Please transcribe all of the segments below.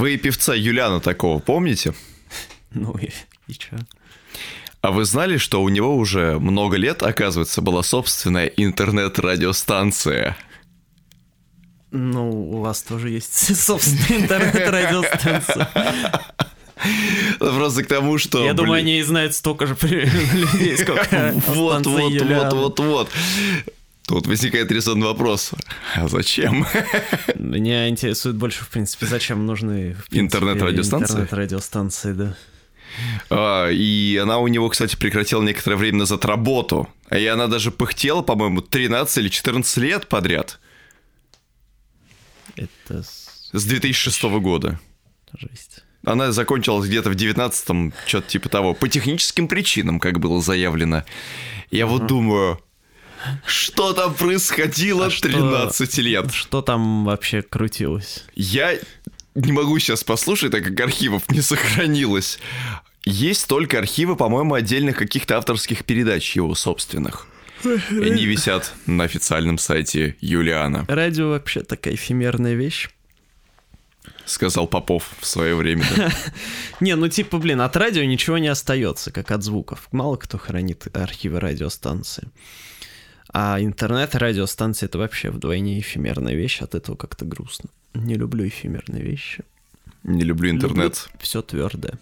Вы певца Юлиана такого помните? Ну и, и чё? А вы знали, что у него уже много лет, оказывается, была собственная интернет-радиостанция? Ну, у вас тоже есть собственная интернет-радиостанция. Просто к тому, что... Я думаю, они знают столько же людей, сколько Вот, вот, вот, вот, вот. Тут возникает резонный вопрос. А зачем? Меня интересует больше, в принципе, зачем нужны Интернет-радиостанции? Интернет-радиостанции, да. А, и она у него, кстати, прекратила некоторое время назад работу. И она даже пыхтела, по-моему, 13 или 14 лет подряд. Это с- С 2006 года. жесть. Она закончилась где-то в 19-м, что-то типа того. По техническим причинам, как было заявлено. Я вот думаю, что там происходило А что- 13 лет? Что там вообще крутилось? Я не могу сейчас послушать, так как архивов не сохранилось. Есть только архивы, по-моему, отдельных каких-то авторских передач его собственных. И они висят на официальном сайте Юлиана, Радио вообще такая эфемерная вещь. сказал Попов в свое время. да. Не, ну типа, блин, от радио ничего не остается, как от звуков. Мало кто хранит архивы радиостанции. А интернет радиостанции это вообще вдвойне эфемерная вещь, от этого как-то грустно. Не люблю эфемерные вещи. Не люблю интернет. Все твердое.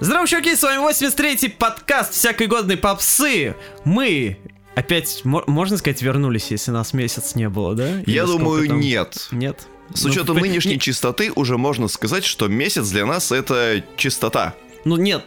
Здорово, чуваки, с вами 83-й подкаст всякой годной попсы. Мы опять, мо- можно сказать, вернулись, если нас месяц не было, да? Или Я думаю, там? нет. Нет. С Ну, учетом в- нынешней не- чистоты уже можно сказать, что месяц для нас это чистота. Ну нет,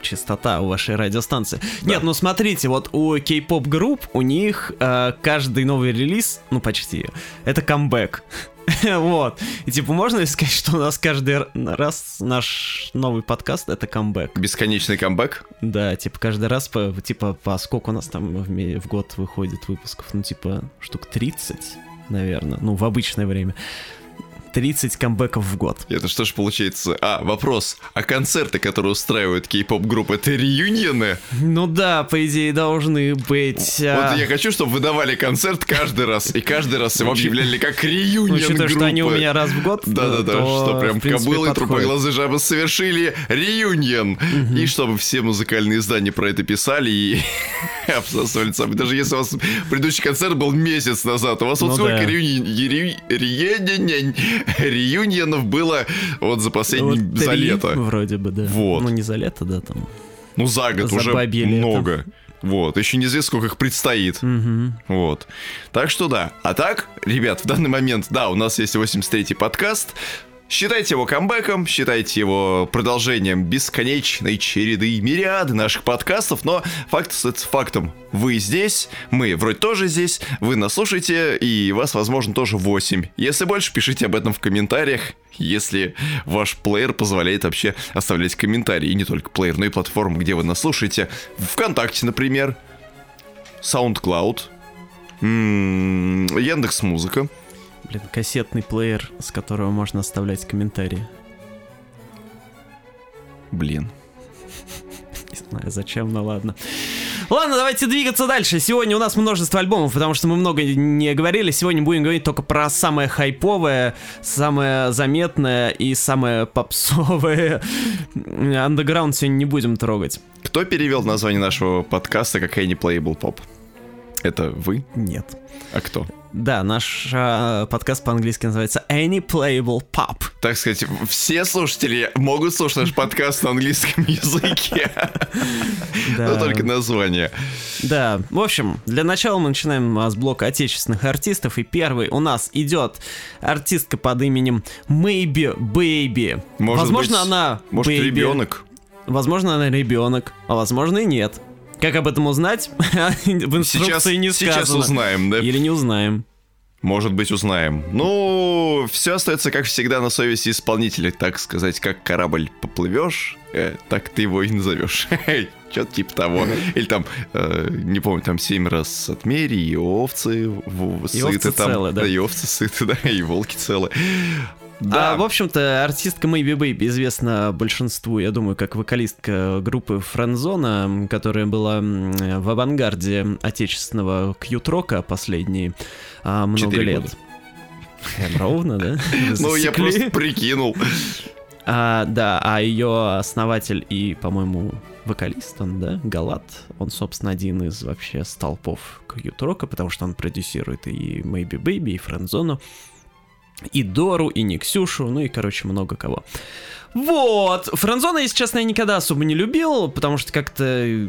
чистота у вашей радиостанции. Нет, ну смотрите, вот у кей-поп групп у них э, каждый новый релиз, ну почти, это камбэк. Вот. И типа можно ли сказать, что у нас каждый раз наш новый подкаст это камбэк? Бесконечный камбэк. Да, типа каждый раз по, типа по сколько у нас там в, в год выходит выпусков? Ну типа штук 30, наверное, ну в обычное время. 30 камбэков в год. Это что ж получается? А, вопрос. А концерты, которые устраивают кей-поп группы, это реюнионы? Ну да, по идее должны быть. а, Вот я хочу, чтобы вы давали концерт каждый раз, и каждый раз его объявляли как реюнион учитывая, что они у группы. меня раз в год, Да-да-да, то, что прям кобылы трупоглазые жабы совершили реюнион. И чтобы все музыкальные издания про это писали и обсасывали сами. Даже если у вас предыдущий концерт был месяц назад, у вас вот Ну сколько да. Реюни- рею- реюни- реюнионов было вот за последний, Вот за лето. Вроде бы, да. Вот. Ну, не за лето, да, там. Ну, за год За уже бабье лето. много. Вот, еще неизвестно, сколько их предстоит. Мгм. Вот. Так что да. А так, ребят, в данный момент, да, у нас есть 83-й подкаст. Считайте его камбэком, считайте его продолжением бесконечной череды мириады наших подкастов, но факт остается фактом. Вы здесь, мы вроде тоже здесь, вы нас слушаете, и вас, возможно, тоже 8. Если больше, пишите об этом в комментариях, если ваш плеер позволяет вообще оставлять комментарии. И не только плеер, но и платформа, где вы нас слушаете. Вконтакте, например, SoundCloud, Яндекс Музыка. Блин, кассетный плеер, с которого можно оставлять комментарии. Блин. Не знаю, зачем, но ладно. Ладно, давайте двигаться дальше. Сегодня у нас множество альбомов, потому что мы много не говорили. Сегодня будем говорить только про самое хайповое, самое заметное и самое попсовое. Андеграунд сегодня не будем трогать. Кто перевел название нашего подкаста как Any Playable Pop? Это вы? Нет. А кто? Да, наш а, подкаст по-английски называется Any Playable Pop. Так сказать, все слушатели могут слушать наш подкаст на английском языке. Но только название. Да, в общем, для начала мы начинаем а, с блока отечественных артистов, и первый у нас идет артистка под именем Maybe Baby. Возможно, она Может, ребенок? Возможно, она ребенок, а возможно и нет. Как об этом узнать? В инструкции Сейчас, не сейчас сказано. узнаем, да? Или не узнаем. Может быть, узнаем. Ну, все остается, как всегда, на совести исполнителя, так сказать, как корабль поплывешь, э, так ты его и назовешь. Что-то типа того. Или там, э, не помню, там семь раз отмери, и овцы в- И сыты овцы там. целы, да. И овцы сыты, да, и волки целы. А, Да, в общем-то, артистка Maybe Baby известна большинству, я думаю, как вокалистка группы Френдзона, которая была в авангарде отечественного кьют-рока последние а, много Четыре лет. года. Прям ровно, да? Ну, я просто прикинул. А, да, а ее основатель и, по-моему, вокалист он, да, Галат, он, собственно, один из вообще столпов Кьют-рока, потому что он продюсирует и Maybe Baby, и Френдзону, и Дору, и Никсюшу, ну и, короче, много кого. Вот, Френдзона, если честно, я никогда особо не любил, потому что как-то...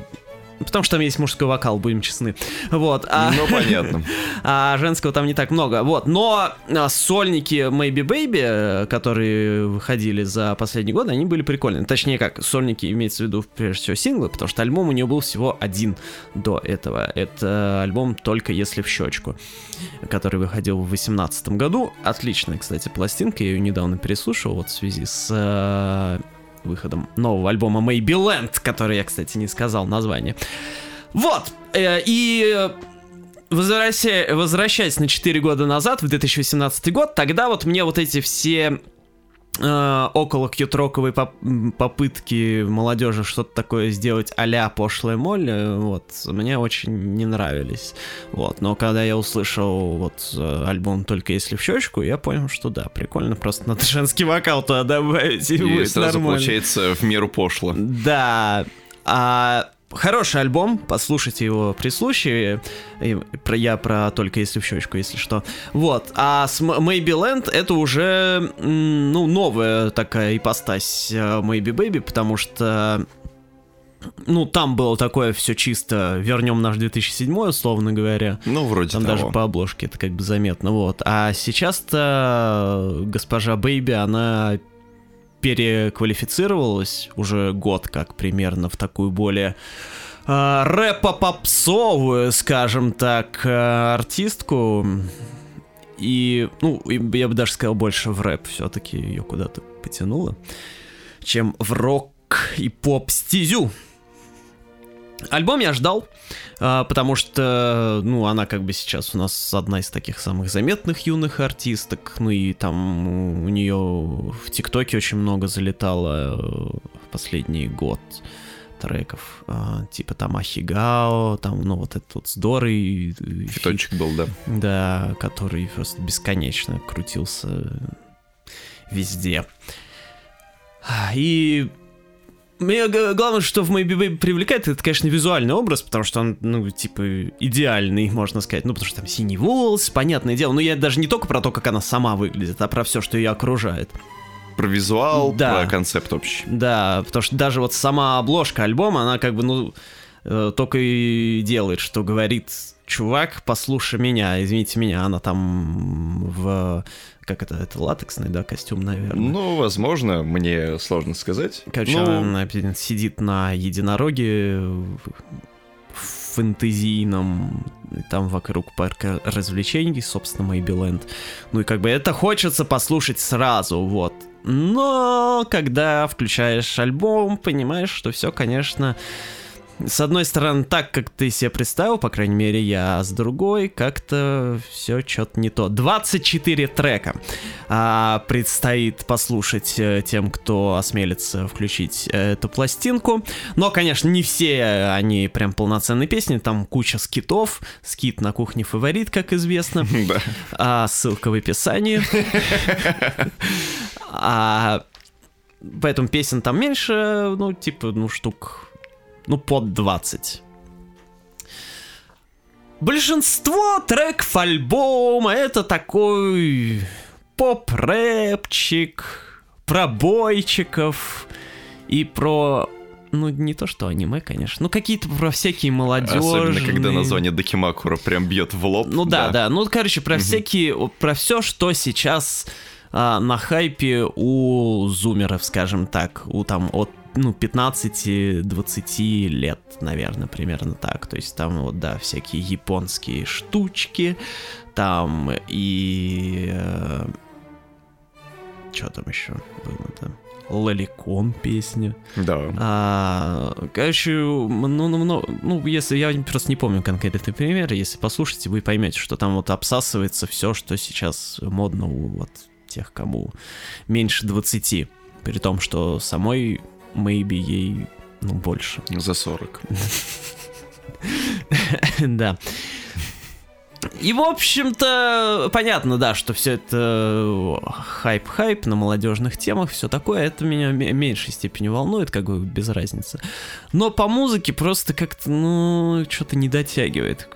Потому что там есть мужской вокал, будем честны. Вот. А... Ну, понятно. а женского там не так много. Вот, но а, сольники Maybe Baby, э, которые выходили за последние годы, они были прикольные. Точнее, как, сольники имеется в виду, прежде всего, синглы, потому что альбом у нее был всего один до этого. Это альбом «Только если в щечку», который выходил в 2018 году. Отличная, кстати, пластинка, я ее недавно переслушал, вот в связи с э, выходом нового альбома Maybe который я, кстати, не сказал название. Вот, э, и возвращая, возвращаясь на 4 года назад, в 2018 год, тогда вот мне вот эти все около кьютроковой поп- попытки молодежи что-то такое сделать а-ля пошлая моль, э, вот, мне очень не нравились. Вот, но когда я услышал вот э, альбом «Только если в щечку», я понял, что да, прикольно просто надо женский вокал туда добавить, и, И будет сразу нормально. получается в меру пошло. Да. А хороший альбом, послушайте его при случае. Я про только если в щечку, если что. Вот. А с Maybe Land это уже, ну, новая такая ипостась э, Maybe Baby, потому что ну, там было такое все чисто, вернем наш 2007, условно говоря. Ну, вроде Там того. даже по обложке это как бы заметно, вот. А сейчас-то госпожа Бэйби, она переквалифицировалась уже год как примерно в такую более э, рэпо-попсовую, скажем так, э, артистку. И, ну, я бы даже сказал, больше в рэп все-таки ее куда-то потянуло, чем в рок и поп-стезю. Альбом я ждал, а, потому что, ну, она как бы сейчас у нас одна из таких самых заметных юных артисток, ну и там у нее в ТикТоке очень много залетало э, в последний год треков, а, типа там Ахигао, там, ну, вот этот вот э, Фитончик был, да. да, который просто бесконечно крутился везде. И мне главное, что в Maybe Baby привлекает, это, конечно, визуальный образ, потому что он, ну, типа, идеальный, можно сказать. Ну, потому что там синий волос, понятное дело. Но я даже не только про то, как она сама выглядит, а про все, что ее окружает. Про визуал, Да. про концепт общий. Да, потому что даже вот сама обложка альбома, она как бы, ну, э, только и делает, что говорит, чувак, послушай меня, извините меня, она там в... Как это? Это латексный, да, костюм, наверное. Ну, возможно, мне сложно сказать. Короче, Ну, она сидит на единороге в фэнтезийном, там вокруг парка развлечений, собственно, Мэйбиленд. Ну и как бы это хочется послушать сразу, вот. Но когда включаешь альбом, понимаешь, что все, конечно, с одной стороны, так, как ты себе представил, по крайней мере, я, а с другой, как-то все что-то не то. 24 трека а, предстоит послушать э, тем, кто осмелится включить э, эту пластинку. Но, конечно, не все они прям полноценные песни, там куча скитов. Скит на кухне фаворит, как известно. Да. А, ссылка в описании. А, поэтому песен там меньше, ну, типа, ну, штук, ну, под 20. Большинство треков альбома это такой поп-рэпчик, про бойчиков и про... Ну, не то, что аниме, конечно. Ну, какие-то про всякие молодежи. Особенно, когда название Дакимакура прям бьет в лоб. Ну да, да. Ну, короче, про всякие, про все, что сейчас а, на хайпе у зумеров, скажем так, у там от ну, 15-20 лет, наверное, примерно так. То есть там вот, да, всякие японские штучки, там и... что там еще было-то? Лоликон песня. Да. А, короче, ну, ну, ну, ну, если я просто не помню конкретный пример, если послушаете, вы поймете, что там вот обсасывается все, что сейчас модно у вот тех, кому меньше 20. При том, что самой maybe ей ну, больше. За 40. да. И, в общем-то, понятно, да, что все это хайп-хайп на молодежных темах, все такое, это меня в меньшей степени волнует, как бы без разницы. Но по музыке просто как-то, ну, что-то не дотягивает.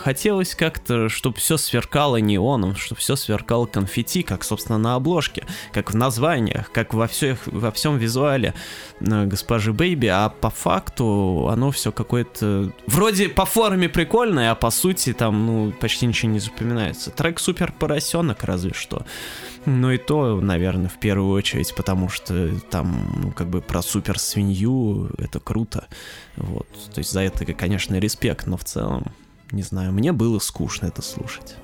Хотелось как-то, чтобы все сверкало неоном, чтобы все сверкало конфетти, как, собственно, на обложке, как в названиях, как во, всех, во всем визуале э, госпожи Бэйби, а по факту оно все какое-то... Вроде по форме прикольное, а по сути там, ну, почти ничего не запоминается. Трек Супер Поросенок разве что. Но и то, наверное, в первую очередь, потому что там, ну, как бы про супер свинью это круто. Вот. То есть за это, конечно, респект, но в целом, не знаю, мне было скучно это слушать.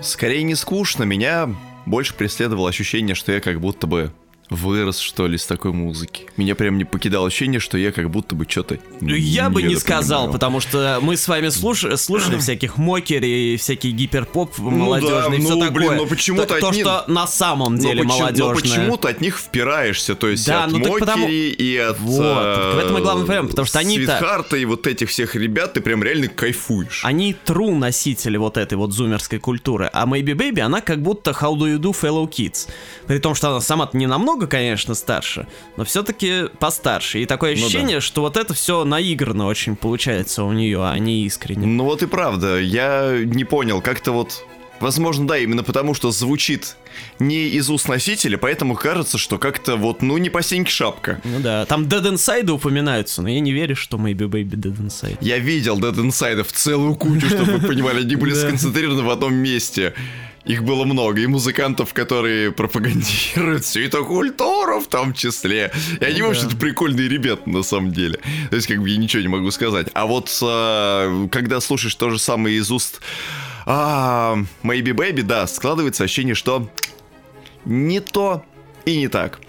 Скорее не скучно, меня больше преследовало ощущение, что я как будто бы вырос, что ли, с такой музыки. Меня прям не покидало ощущение, что я как будто бы что-то... Ну, я бы не сказал, потому что мы с вами слушали, слушали всяких мокери, всякие гиперпоп молодежные, ну, все да, такое. блин, но почему-то то, от них... что на самом деле но почему, молодежное. Но почему-то от них впираешься, то есть Да, от ну Мокери потому- и от... Вот, э, в этом и главный проблема, потому что они-то- Свитхарта и вот этих всех ребят, ты прям реально кайфуешь. Они true носители вот этой вот зумерской культуры, а Maybe Baby, она как будто How Do You Do Fellow Kids. При том, что она сама-то не намного, конечно, старше, но все-таки постарше. И такое Ну да. ощущение, что вот это все наигранно очень получается у нее, а не искренне. Ну вот и правда, я не понял, как-то вот... Возможно, да, именно потому, что звучит не из уст носителя, поэтому кажется, что как-то вот, ну, не по сеньке шапка. Ну да, там Dead Inside упоминаются, но я не верю, что Maybe Baby Dead Inside. Я видел Dead Inside в целую кучу, чтобы вы понимали, они были сконцентрированы в одном месте. Их было много, и музыкантов, которые пропагандируют всю эту культуру в том числе. И они, Ну в общем-то, прикольные ребята, на самом деле. То есть, как бы, я ничего не могу сказать. А вот, э, когда слушаешь то же самое из уст а, Maybe Baby, да, складывается ощущение, что не то и не так.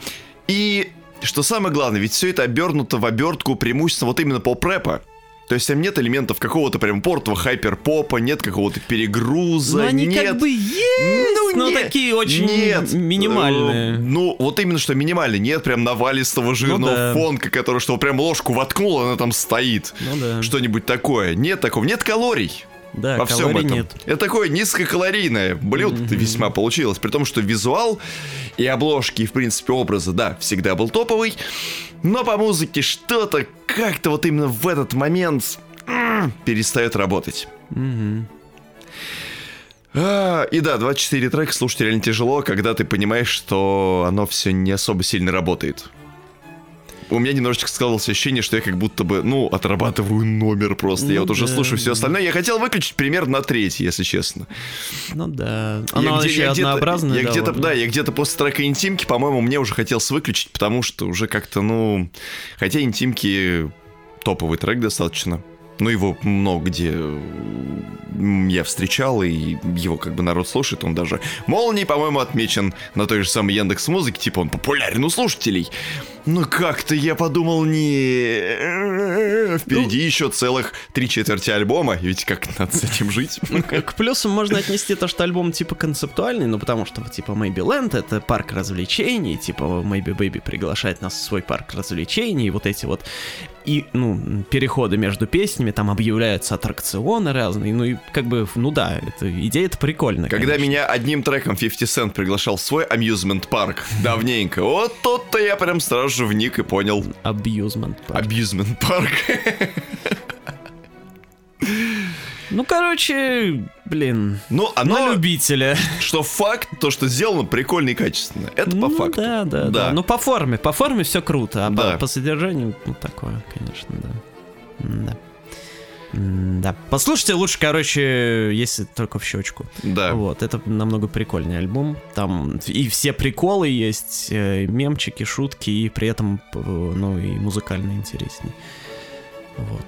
И что самое главное, ведь все это обернуто в обертку преимущественно вот именно поп-рэпа. То есть там нет элементов какого-то прям портового хайпер-попа, нет какого-то перегруза, Ну они нет... как бы есть, но не- такие очень нет, минимальные. э, Ну, вот именно что минимальные. Нет прям навалистого жирного Ну да. фонка, который что прям ложку воткнул, она там стоит. Ну да. Что-нибудь такое. Нет такого. Нет калорий. Да, во всем этом. нет. Это такое низкокалорийное блюдо весьма получилось. При том, что визуал и обложки, и, в принципе, образы, да, всегда был топовый. Но по музыке что-то как-то вот именно в этот момент перестает работать. А, и да, 24 трека слушать реально тяжело, когда ты понимаешь, что оно все не особо сильно работает. У меня немножечко складывалось ощущение, что я как будто бы, ну, отрабатываю номер просто. я Ну вот уже да. слушаю все остальное. Я хотел выключить примерно на третий, если честно. Ну да. Я Оно где- я однообразное. Я где-то, да, я где-то после трека интимки, по-моему, мне уже хотелось выключить, потому что уже как-то, ну... Хотя интимки топовый трек достаточно. Ну, его много где я встречал, и его как бы народ слушает. Он даже молнией, по-моему, отмечен на той же самой Яндекс Музыке. Типа он популярен у слушателей. Ну, как-то я подумал, не... Впереди еще целых три четверти альбома. Ведь как надо с этим жить? К к плюсам можно отнести то, что альбом типа концептуальный, ну потому что типа Maybe Land это парк развлечений, типа Maybe Baby приглашает нас в свой парк развлечений, и вот эти вот и, ну, переходы между песнями, там объявляются аттракционы разные, ну и как бы, ну да, это, идея это прикольная. Когда конечно. меня одним треком 50 Cent приглашал в свой амьюзмент парк давненько, вот тут-то я прям сразу же вник и понял. Абьюзмент. парк. Абьюзмент парк. Ну, короче, блин, Ну, на оно, любителя. что факт, то, что сделано прикольно и качественно. Это по Ну, факту. Да, да, да, Ну, по форме, по форме все круто, а по- Да. по, содержанию, ну, такое, конечно, да. Да. Да. Послушайте лучше, короче, если только в щечку. Да. Вот, это намного прикольный альбом. Там и все приколы есть, э, мемчики, шутки, и при этом, э, ну, и музыкально интересней. Вот.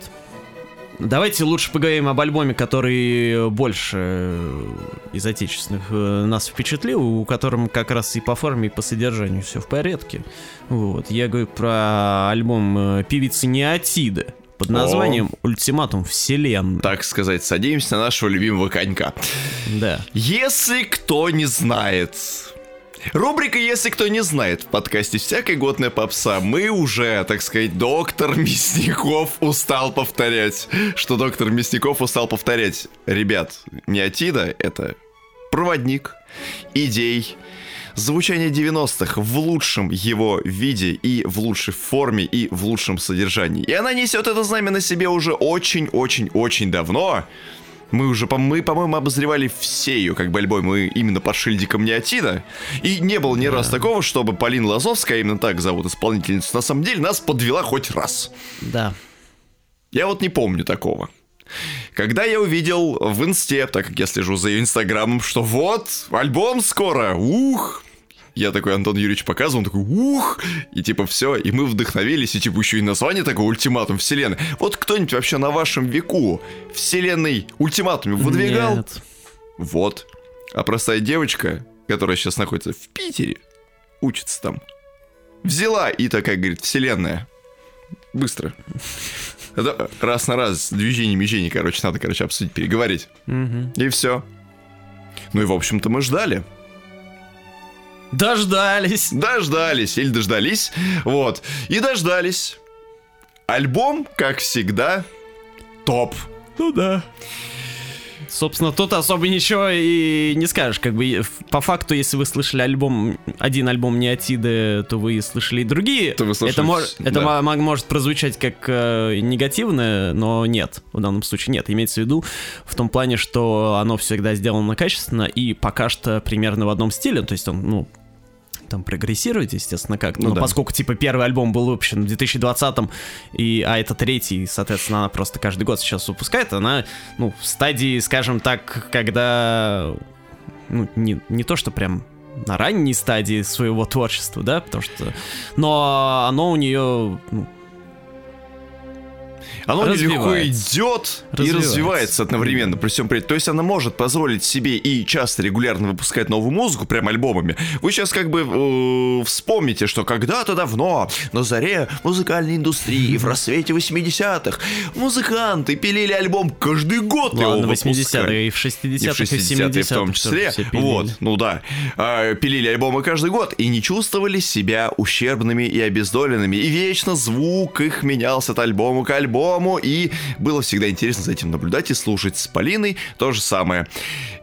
Давайте лучше поговорим об альбоме, который больше э, из отечественных нас впечатлил, у котором как раз и по форме, и по содержанию все в порядке. Вот. Я говорю про альбом певицы Неотида под названием «Ультиматум вселенной». Так сказать, садимся на нашего любимого конька. Да. Если кто не знает, Рубрика «Если кто не знает» в подкасте «Всякая годная попса». Мы уже, так сказать, доктор Мясников устал повторять. Что доктор Мясников устал повторять. Ребят, неотида — это проводник идей, звучание 90-х в лучшем его виде и в лучшей форме и в лучшем содержании. И она несет это знамя на себе уже очень-очень-очень давно. Мы уже, мы, по-моему, обозревали все ее как бы альбомы именно под шильдиком Неотида. И не было ни да. раз такого, чтобы Полина Лазовская, именно так зовут исполнительницу, на самом деле нас подвела хоть раз. Да. Я вот не помню такого. Когда я увидел в инсте, так как я слежу за ее инстаграмом, что вот, альбом скоро, ух, я такой, Антон Юрьевич показывал, он такой, ух, и типа все, и мы вдохновились, и типа еще и название такое, ультиматум вселенной. Вот кто-нибудь вообще на вашем веку вселенной ультиматуме выдвигал? Нет. Вот. А простая девочка, которая сейчас находится в Питере, учится там, взяла и такая говорит, вселенная, быстро. Это раз на раз движение мижение, короче, надо, короче, обсудить, переговорить. Угу. И все. Ну и, в общем-то, мы ждали. Дождались. Дождались или дождались. Вот. И дождались. Альбом, как всегда, топ. Ну да. Собственно, тут особо ничего и не скажешь. Как бы по факту, если вы слышали альбом, один альбом Неотиды, то вы слышали и другие. То вы слышали, это мож, да. это может прозвучать как э, негативное, но нет. В данном случае нет. Имеется в виду в том плане, что оно всегда сделано качественно и пока что примерно в одном стиле. То есть он, ну, там прогрессирует, естественно, как. Ну, Но да. поскольку, типа, первый альбом был выпущен в 2020-м, и, а это третий, соответственно, она просто каждый год сейчас выпускает, она, ну, в стадии, скажем так, когда, ну, не, не то, что прям на ранней стадии своего творчества, да, потому что... Но оно у нее, ну, оно легко идет и развивается одновременно при всем при этом. То есть она может позволить себе и часто регулярно выпускать новую музыку, прям альбомами. Вы сейчас как бы э, вспомните, что когда-то давно, на заре музыкальной индустрии, в рассвете 80-х, музыканты пилили альбом каждый год. Ладно, 80-е, и в 60-х, и в 70-е в том числе. Вот, ну да. Э, пилили альбомы каждый год и не чувствовали себя ущербными и обездоленными. И вечно звук их менялся от альбома к альбому по-новому, и было всегда интересно за этим наблюдать и слушать. С Полиной то же самое.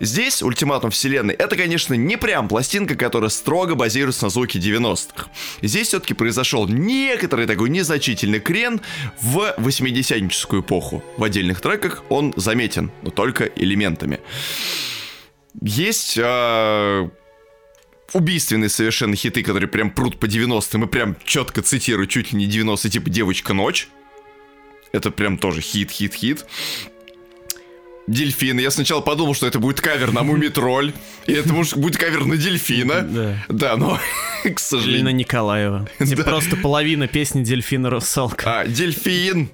Здесь ультиматум вселенной это, конечно, не прям пластинка, которая строго базируется на звуке 90-х. Здесь все-таки произошел некоторый такой незначительный крен в 80-ническую эпоху. В отдельных треках он заметен, но только элементами. Есть э, убийственные совершенно хиты, которые прям прут по 90-м и прям четко цитирую чуть ли не 90 типа «Девочка ночь». Это прям тоже хит, хит, хит. Дельфин. Я сначала подумал, что это будет кавер на Мумитроль. И это может будет кавер на Дельфина. Да. Да, но, к сожалению... Или на Николаева. Типа просто половина песни Дельфина Русалка. А, Дельфин.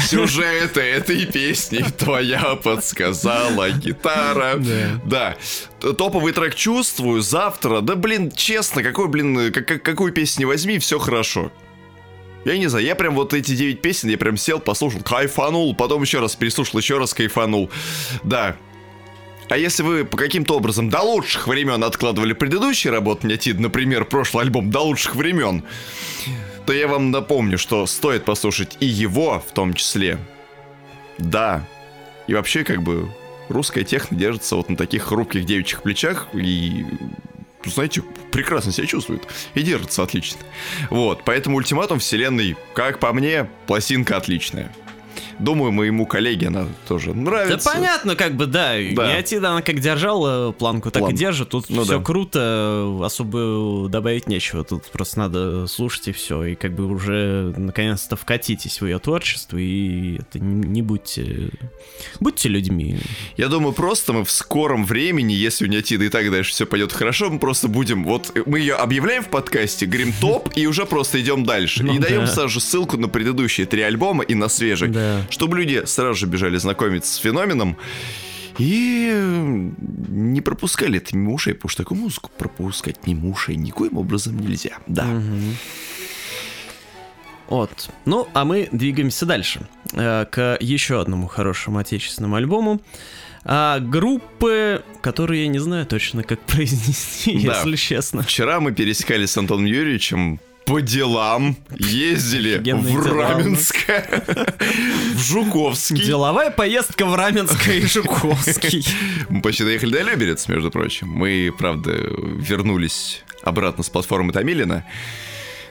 Сюжеты этой песни твоя подсказала гитара. Да. да. Топовый трек чувствую завтра. Да, блин, честно, какой, блин, как, какую песню возьми, все хорошо. Я не знаю, я прям вот эти 9 песен, я прям сел, послушал, кайфанул, потом еще раз переслушал, еще раз кайфанул. Да. А если вы по каким-то образом до лучших времен откладывали предыдущие работы Нятид, например, прошлый альбом до лучших времен, то я вам напомню, что стоит послушать и его в том числе. Да. И вообще, как бы, русская техно держится вот на таких хрупких девичьих плечах, и знаете, прекрасно себя чувствует и держится отлично. Вот, поэтому ультиматум вселенной, как по мне, пластинка отличная. Думаю, моему коллеге она тоже нравится. Да понятно, как бы, да. да. Неотида она как держала планку, так План. и держит. Тут ну, все да. круто, особо добавить нечего. Тут просто надо слушать и все. И как бы уже наконец-то вкатитесь в ее творчество и это не, не будьте... Будьте людьми. Я думаю, просто мы в скором времени, если у Неотиды и так дальше все пойдет хорошо, мы просто будем... Вот мы ее объявляем в подкасте, говорим топ, и уже просто идем дальше. Ну, и даем сразу же ссылку на предыдущие три альбома и на свежий. Да чтобы люди сразу же бежали знакомиться с феноменом и не пропускали это мимо ушей, потому что такую музыку пропускать мимо ушей никоим образом нельзя. Да. Вот. Ну, а мы двигаемся дальше. Э, к еще одному хорошему отечественному альбому. А, группы, которые я не знаю точно, как произнести, Да. если честно. Вчера мы пересекались с Антоном Юрьевичем по делам, ездили Офигенные в дела. Раменское, в Жуковский. Деловая поездка в Раменское и Жуковский. Мы почти доехали до Люберец, между прочим. Мы, правда, вернулись обратно с платформы Томилина.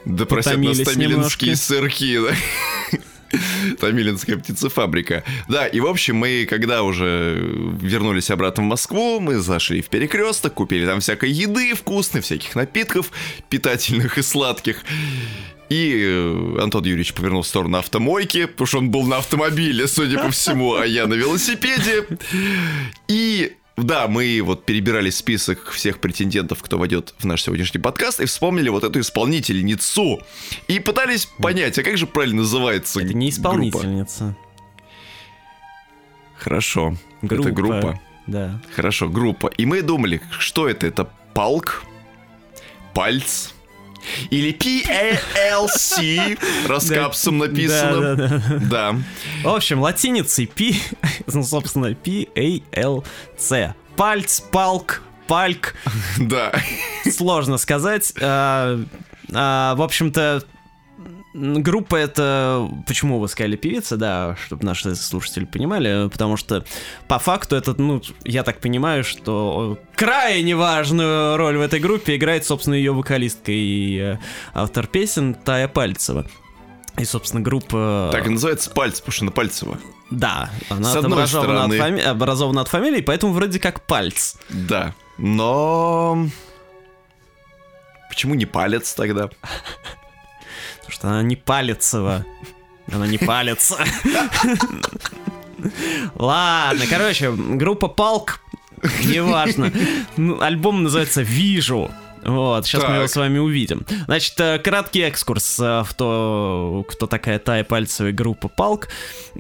Да просят нас томилинские немножко. сырки, да. Томилинская птицефабрика. Да, и в общем мы, когда уже вернулись обратно в Москву, мы зашли в перекресток, купили там всякой еды вкусной, всяких напитков питательных и сладких. И э, Антон Юрьевич повернул в сторону автомойки, потому что он был на автомобиле, судя по всему, а я на велосипеде. И да, мы вот перебирали список всех претендентов, кто войдет в наш сегодняшний подкаст, и вспомнили вот эту исполнительницу. И пытались понять, а как же правильно называется Это не группа? исполнительница. Хорошо. Это группа. Да. Хорошо, группа. И мы думали, что это? Это палк? Пальц? Или PLC, раскапсом написано. Да, да, да. Да. В общем, латиницей P, ну, собственно, P-A-L-C. Пальц, палк, пальк, Да. сложно сказать. А, а, в общем-то, группа это... Почему вы сказали певица, да, чтобы наши слушатели понимали, потому что по факту это, ну, я так понимаю, что крайне важную роль в этой группе играет, собственно, ее вокалистка и э, автор песен Тая Пальцева. И, собственно, группа... Так и называется пальц, потому что на Пальцево. Да, она образована от, фами- образована от фамилии, поэтому вроде как пальц. Да. Но... Почему не палец тогда? Потому что она не палецева. Она не палится. Ладно, короче, группа Палк, неважно. Ну, Альбом называется «Вижу». Вот, сейчас мы его Так. с вами увидим. Значит, э, краткий экскурс э, в то, кто такая Тая Пальцева и группа Палк.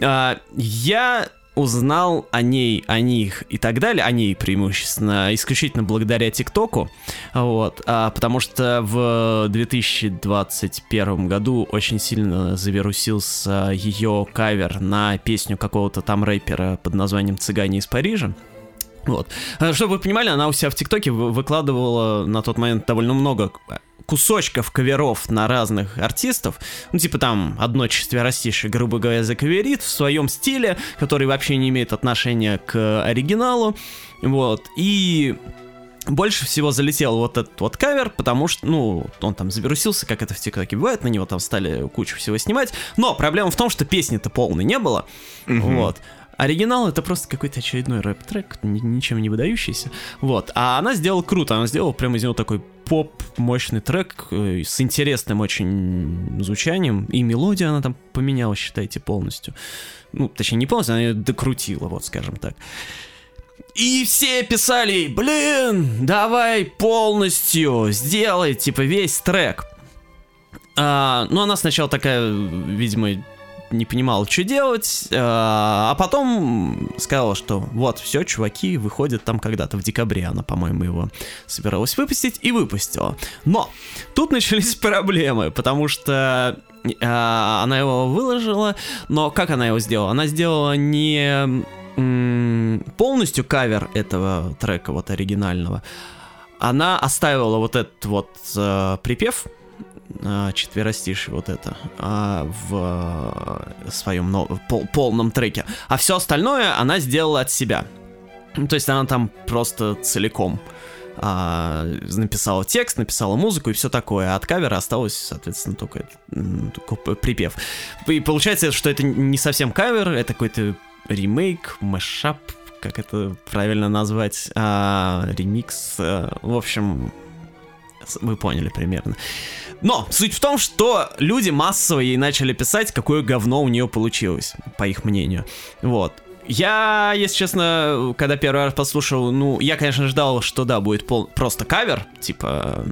А, Я узнал о ней, о них и так далее, о ней преимущественно, исключительно благодаря ТикТоку, вот, а, потому что в 2021 году очень сильно завирусился ее кавер на песню какого-то там рэпера под названием «Цыгане из Парижа». Вот. А, Чтобы вы понимали, она у себя в ТикТоке вы- выкладывала на тот момент довольно много кусочков каверов на разных артистов. Ну, типа там одно четверостишее, грубо говоря, закаверит в своем стиле, который вообще не имеет отношения к оригиналу. Вот. И больше всего залетел вот этот вот кавер, потому что, ну, он там завирусился, как это в ТикТоке бывает, на него там стали кучу всего снимать. Но проблема в том, что песни-то полной не было. Вот. Оригинал это просто какой-то очередной рэп-трек, ни- ничем не выдающийся. Вот. А она сделала круто, она сделала прямо из него такой поп, мощный трек э, с интересным очень звучанием. И мелодия она там поменяла, считайте, полностью. Ну, точнее, не полностью, она ее докрутила, вот скажем так. И все писали, блин, давай полностью сделай, типа, весь трек. А, ну, она сначала такая, видимо, не понимала, что делать, а, а потом сказала, что вот, все, чуваки, выходит там когда-то в декабре, она, по-моему, его собиралась выпустить и выпустила. Но тут начались проблемы, потому что а, она его выложила, но как она его сделала? Она сделала не полностью кавер этого трека, вот оригинального, она оставила вот этот вот э, припев, э, четверостишие вот это, а, в э, своем но- пол- полном треке, а все остальное она сделала от себя. Ну, то есть она там просто целиком а, написала текст, написала музыку и все такое, а от кавера осталось, соответственно, только, только припев. И получается, что это не совсем кавер, это какой-то ремейк, мэшап, как это правильно назвать, а, ремикс, а, в общем, с- вы поняли примерно. Но суть в том, что люди массово ей начали писать, какое говно у нее получилось, по их мнению. Вот. Я, если честно, когда первый раз послушал, ну, я, конечно, ждал, что да, будет пол- просто кавер, типа,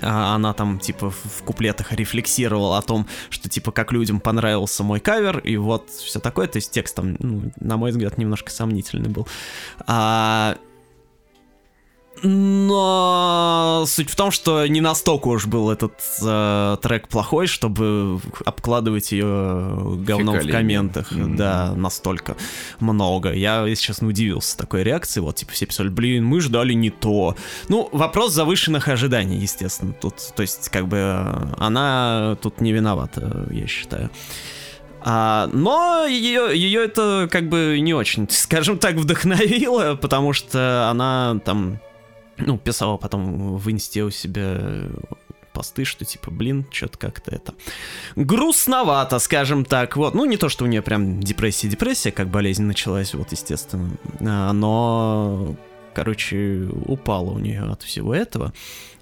а она там, типа, в куплетах рефлексировала о том, что, типа, как людям понравился мой кавер, и вот все такое, то есть текст там, ну, на мой взгляд, немножко сомнительный был. А, но суть в том, что не настолько уж был этот э, трек плохой, чтобы обкладывать ее говном Фекалиями. в комментах. Мгм. Да, настолько много. Я, если честно, удивился такой реакции. Вот, типа, все писали, блин, мы ждали не то. Ну, вопрос завышенных ожиданий, естественно. Тут, то есть, как бы, э, она тут не виновата, я считаю. А, но ее, ее это как бы не очень, скажем так, вдохновило, потому что она там, ну, писала потом в инсте у себя посты, что типа, блин, что-то как-то это грустновато, скажем так, вот, ну, не то, что у нее прям депрессия-депрессия, как болезнь началась, вот, естественно, а, но, короче, упала у нее от всего этого,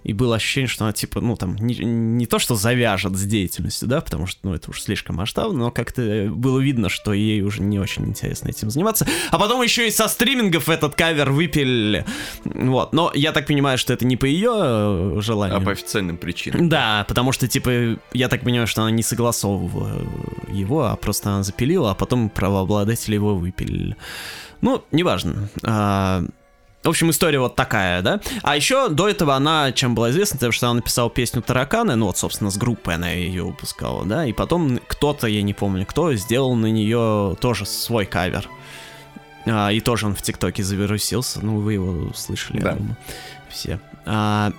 и было ощущение, что она, типа, ну, там, не, не то, что завяжет с деятельностью, да, потому что, ну, это уж слишком масштабно, но как-то было видно, что ей уже не очень интересно этим заниматься. А потом еще и со стримингов этот кавер выпилили. Вот, но я так понимаю, что это не по ее э, желанию. А по официальным причинам. Да, потому что, типа, я так понимаю, что она не согласовывала его, а просто она запилила, а потом правообладатели его выпилили. Ну, неважно. А, в общем, история вот такая, да? А еще до этого она, чем была известна, тем, что она написала песню «Тараканы», ну вот, собственно, с группой она ее выпускала, да? И потом кто-то, я не помню кто, сделал на нее тоже свой кавер. А, и тоже он в ТикТоке завирусился. Ну, вы его слышали, Да. я думаю. Все. А,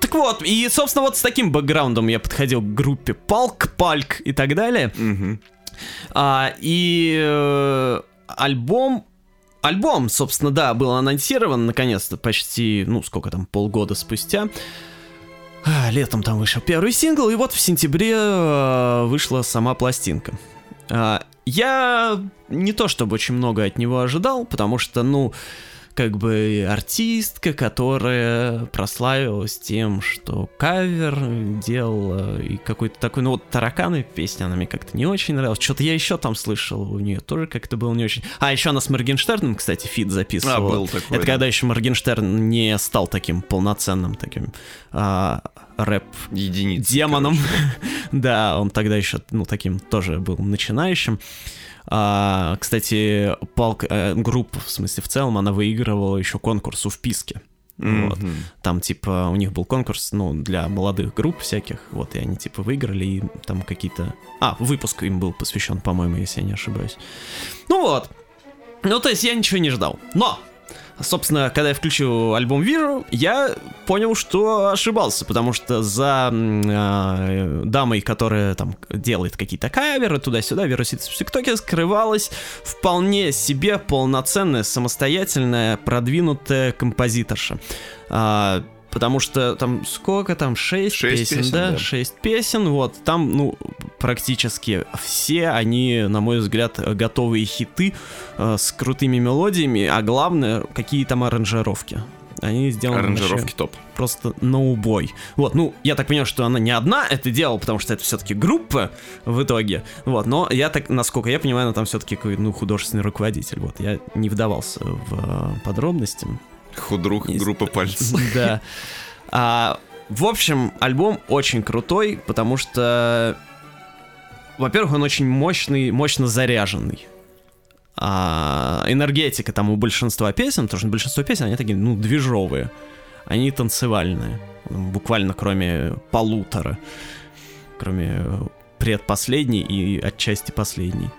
так вот, и, собственно, вот с таким бэкграундом я подходил к группе Палк, Пальк и так далее. Мгм. А, и э, альбом... Альбом, собственно, да, был анонсирован наконец-то почти, ну, сколько там, полгода спустя. А, Летом там вышел первый сингл, и вот в сентябре э, вышла сама пластинка. А, я не то чтобы очень много от него ожидал, потому что, ну, как бы артистка, которая прославилась тем, что кавер делала и какой-то такой, ну вот тараканы песня, она мне как-то не очень нравилась. Что-то я еще там слышал, у нее тоже как-то было не очень. А еще она с Моргенштерном, кстати, feat записывала. А, был такой, Это да. когда еще Моргенштерн не стал таким полноценным таким а, рэп Единицы. демоном. да, он тогда еще, ну, таким тоже был начинающим. А, кстати, палк, э, группа, в смысле, в целом, она выигрывала еще конкурс у вписке. Мгм. Вот. Там, типа, у них был конкурс, ну, для молодых групп всяких, вот, и они, типа, выиграли, и там какие-то... А, выпуск им был посвящен, по-моему, если я не ошибаюсь. Ну вот. Ну, то есть я ничего не ждал. Но! Собственно, когда я включил альбом Вижу, я понял, что ошибался, потому что за а, дамой, которая там делает какие-то каверы туда-сюда, вирусится в ТикТоке, скрывалась вполне себе полноценная, самостоятельная, продвинутая композиторша. А, потому что там сколько там, шесть, Шесть песен, песен, да? да. Песен, вот, там, ну, практически все они, на мой взгляд, готовые хиты э, с крутыми мелодиями, а главное, какие там аранжировки. Они сделаны Аранжировки вообще топ. просто на убой. Вот, ну, я так понимаю, что она не одна это делала, потому что это все-таки группа в итоге. Вот, но я так, насколько я понимаю, она там все-таки ну, художественный руководитель. Вот, я не вдавался в э, подробности. Худрук, Есть- группа пальцев. Да. А, в общем, альбом очень крутой, потому что, во-первых, он очень мощный, мощно заряженный. А, энергетика там у большинства песен, потому что большинство песен, они такие, ну, движовые. Они танцевальные. Ну, Буквально кроме полутора. Кроме предпоследней и отчасти последней.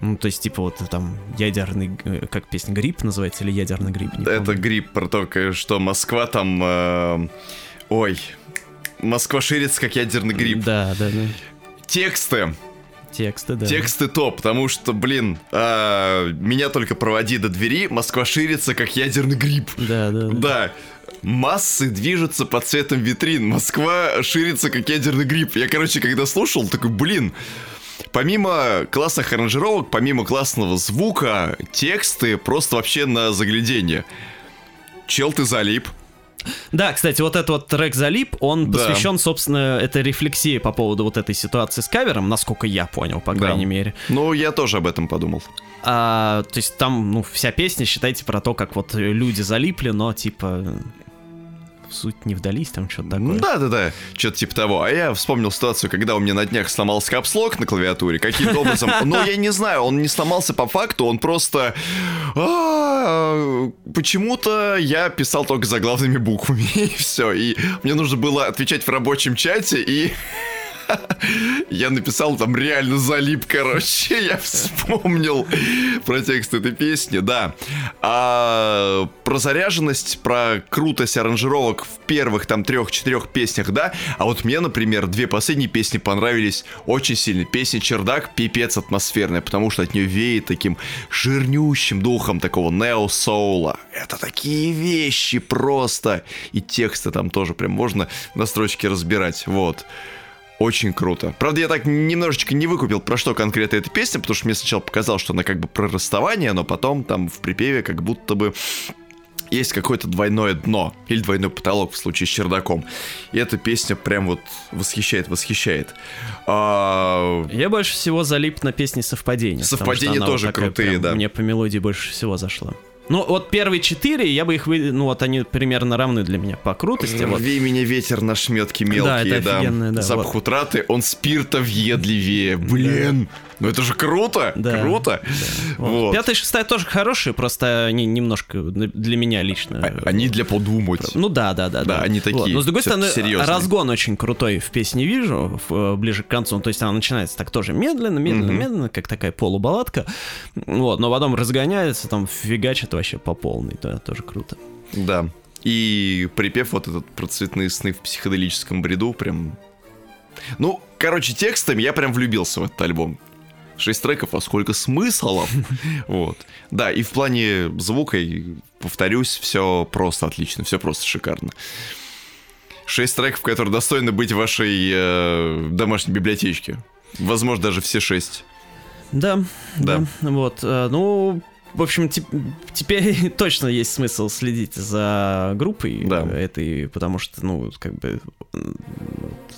Ну, то есть, типа, вот там ядерный, э, как песня, грипп называется, или ядерный грипп? не Это помню. грипп про то, что Москва там... э, Ой, Москва ширится, как ядерный гриб. Да, да, да. Тексты. Тексты, да. Тексты топ, потому что, блин, а, меня только проводи до двери, Москва ширится, как ядерный гриб. Да, да, да. Да. Массы движутся под цветом витрин. Москва ширится, как ядерный гриб. Я, короче, когда слушал, такой, блин, Помимо классных аранжировок, помимо классного звука, тексты просто вообще на заглядение. Чел, ты залип. Да, кстати, вот этот вот трек «Залип», он Да. посвящен, собственно, этой рефлексии по поводу вот этой ситуации с кавером, насколько я понял, по Да. крайней мере. Ну, я тоже об этом подумал. А, то есть там, ну, вся песня, считайте, про то, как вот люди залипли, но, типа, суть не вдались, там что-то такое. Да-да-да, что-то типа того. А я вспомнил ситуацию, когда у меня на днях сломался капслок на клавиатуре каким-то образом. Но я не знаю, он не сломался по факту, он просто... А, почему-то я писал только заглавными буквами, и все. И мне нужно было отвечать в рабочем чате, и я написал там реально залип, короче, я вспомнил про текст этой песни, да. А про заряженность, про крутость аранжировок в первых там трех-четырех песнях, да. А вот мне, например, две последние песни понравились очень сильно. Песня «Чердак» пипец атмосферная, потому что от нее веет таким жирнющим духом такого нео-соула. Это такие вещи просто. И тексты там тоже прям можно на строчке разбирать, вот. Очень круто. Правда, я так немножечко не выкупил, про что конкретно эта песня, потому что мне сначала показалось, что она как бы про расставание, но потом там в припеве как будто бы есть какое-то двойное дно или двойной потолок в случае с чердаком. И эта песня прям вот восхищает, восхищает. А... Я больше всего залип на песни совпадения. Совпадения тоже вот крутые, прям, да. Мне по мелодии больше всего зашло. Ну, вот первые четыре, я бы их вы... Ну, вот они примерно равны для меня по крутости. Рви вот. меня ветер на шметки мелкие, да. Это да. да Запах вот. утраты, он спирта въедливее. Блин! Да. Ну это же круто! Да, круто! Да. Вот. Пятая и шестая тоже хорошие, просто они немножко для меня лично. А, они для подумать. Ну да, да, да. Да, да. они такие. Вот. Но с другой стороны, серьезные. разгон очень крутой в песне вижу, в, э, ближе к концу. То есть она начинается так тоже медленно, медленно, mm-hmm. медленно, как такая полубалладка. Вот, но потом разгоняется, там фигачит вообще по полной. Да, тоже круто. Да. И припев вот этот про цветные сны в психоделическом бреду прям ну, короче, текстами я прям влюбился в этот альбом. 6 треков, а сколько смыслов. Вот. Да, и в плане звука, повторюсь, все просто отлично, все просто шикарно. 6 треков, которые достойны быть в вашей э, домашней библиотечке. Возможно, даже все 6. Да, да, да. Вот. Э, ну, в общем, теперь точно есть смысл следить за группой да. этой, потому что, ну, как бы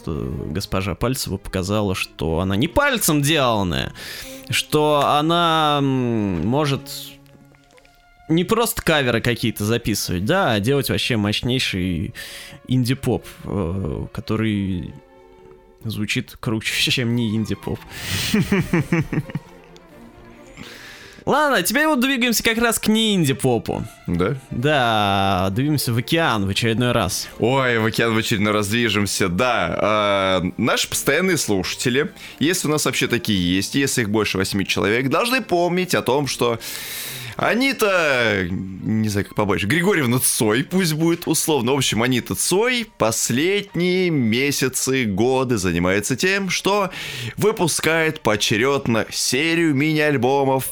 госпожа Пальцева показала, что она не пальцем деланная, что она может не просто каверы какие-то записывать, да, а делать вообще мощнейший инди-поп, э, который звучит круче, чем не инди-поп. Ладно, теперь вот двигаемся как раз к не-инди-попу. Да? Да, двигаемся в океан в очередной раз. Ой, в океан в очередной раз движемся, да. Э, наши постоянные слушатели, если у нас вообще такие есть, если их больше восьми человек, должны помнить о том, что Анита, не знаю, как побольше, Григорьевна Цой, пусть будет условно. В общем, Анита Цой последние месяцы, годы занимается тем, что выпускает поочередно серию мини-альбомов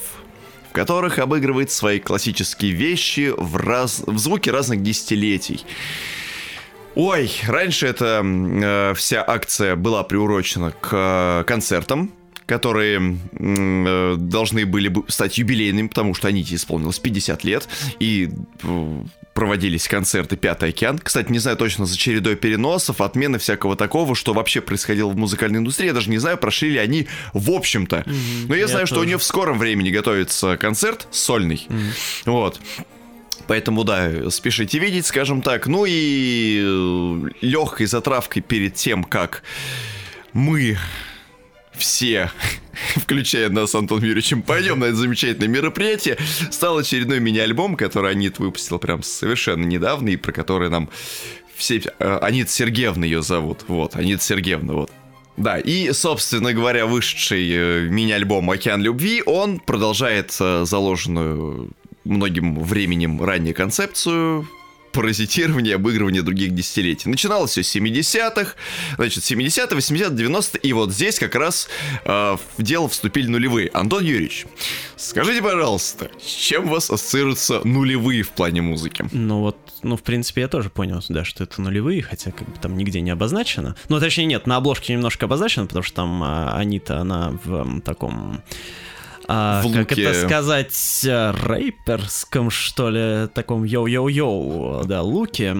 которых обыгрывает свои классические вещи в, раз... в звуке разных десятилетий. Ой, раньше эта э, вся акция была приурочена к э, концертам, которые э, должны были бы стать юбилейными, потому что Аните исполнилось 50 лет, и э, проводились концерты «Пятый океан». Кстати, не знаю точно, за чередой переносов, отмены всякого такого, что вообще происходило в музыкальной индустрии. Я даже не знаю, прошли ли они в общем-то. Mm-hmm. Но я, я знаю, тоже. что у нее в скором времени готовится концерт сольный. Mm-hmm. Вот. Поэтому, да, спешите видеть, скажем так. Ну и э, легкой затравкой перед тем, как мы все, включая нас с Антоном Юрьевичем, пойдем на это замечательное мероприятие, стал очередной мини-альбом, который Анит выпустил прям совершенно недавно, и про который нам все... Э, Анит Сергеевна ее зовут, вот, Анит Сергеевна, вот. Да, и, собственно говоря, вышедший э, мини-альбом «Океан любви», он продолжает э, заложенную многим временем ранее концепцию паразитирование, обыгрывание других десятилетий. Начиналось все с 70-х, значит, 70-е, 80-е, 90-е, и вот здесь как раз э, в дело вступили нулевые. Антон Юрьевич, скажите, пожалуйста, с чем у вас ассоциируются нулевые в плане музыки? Ну вот, ну, в принципе, я тоже понял, да, что это нулевые, хотя как бы там нигде не обозначено. Ну, точнее, нет, на обложке немножко обозначено, потому что там а, Анита, она в м, таком а, в как это сказать, рэперском, что ли, таком йоу-йоу-йоу, да, луке.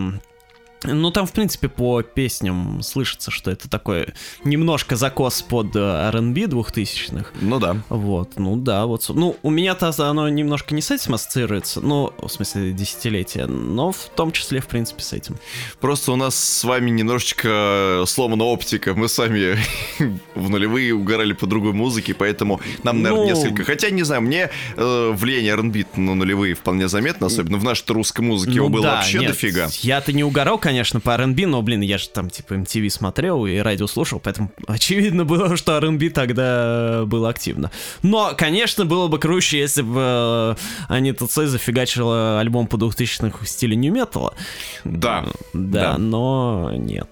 Ну, там, в принципе, по песням слышится, что это такой немножко закос под э, R&B 2000-х. Ну да. Вот, ну да, вот. Ну, у меня-то оно немножко не с этим ассоциируется, ну, в смысле, десятилетия, но в том числе, в принципе, с этим. Просто у нас с вами немножечко сломана оптика. Мы сами в нулевые угорали по другой музыке, поэтому нам, наверное, Ну. несколько... Хотя, не знаю, мне э, влияние R&B на нулевые вполне заметно, особенно в нашей русской музыке его Ну было да, вообще нет, дофига. Я-то не угорал, конечно, по R&B, но, блин, я же там, типа, MTV смотрел и радио слушал, поэтому очевидно было, что R&B тогда было активно. Но, конечно, было бы круче, если бы э, Анита Цой зафигачила альбом по 2000-х в стиле нью-металла. Да. Да, Да. но нет.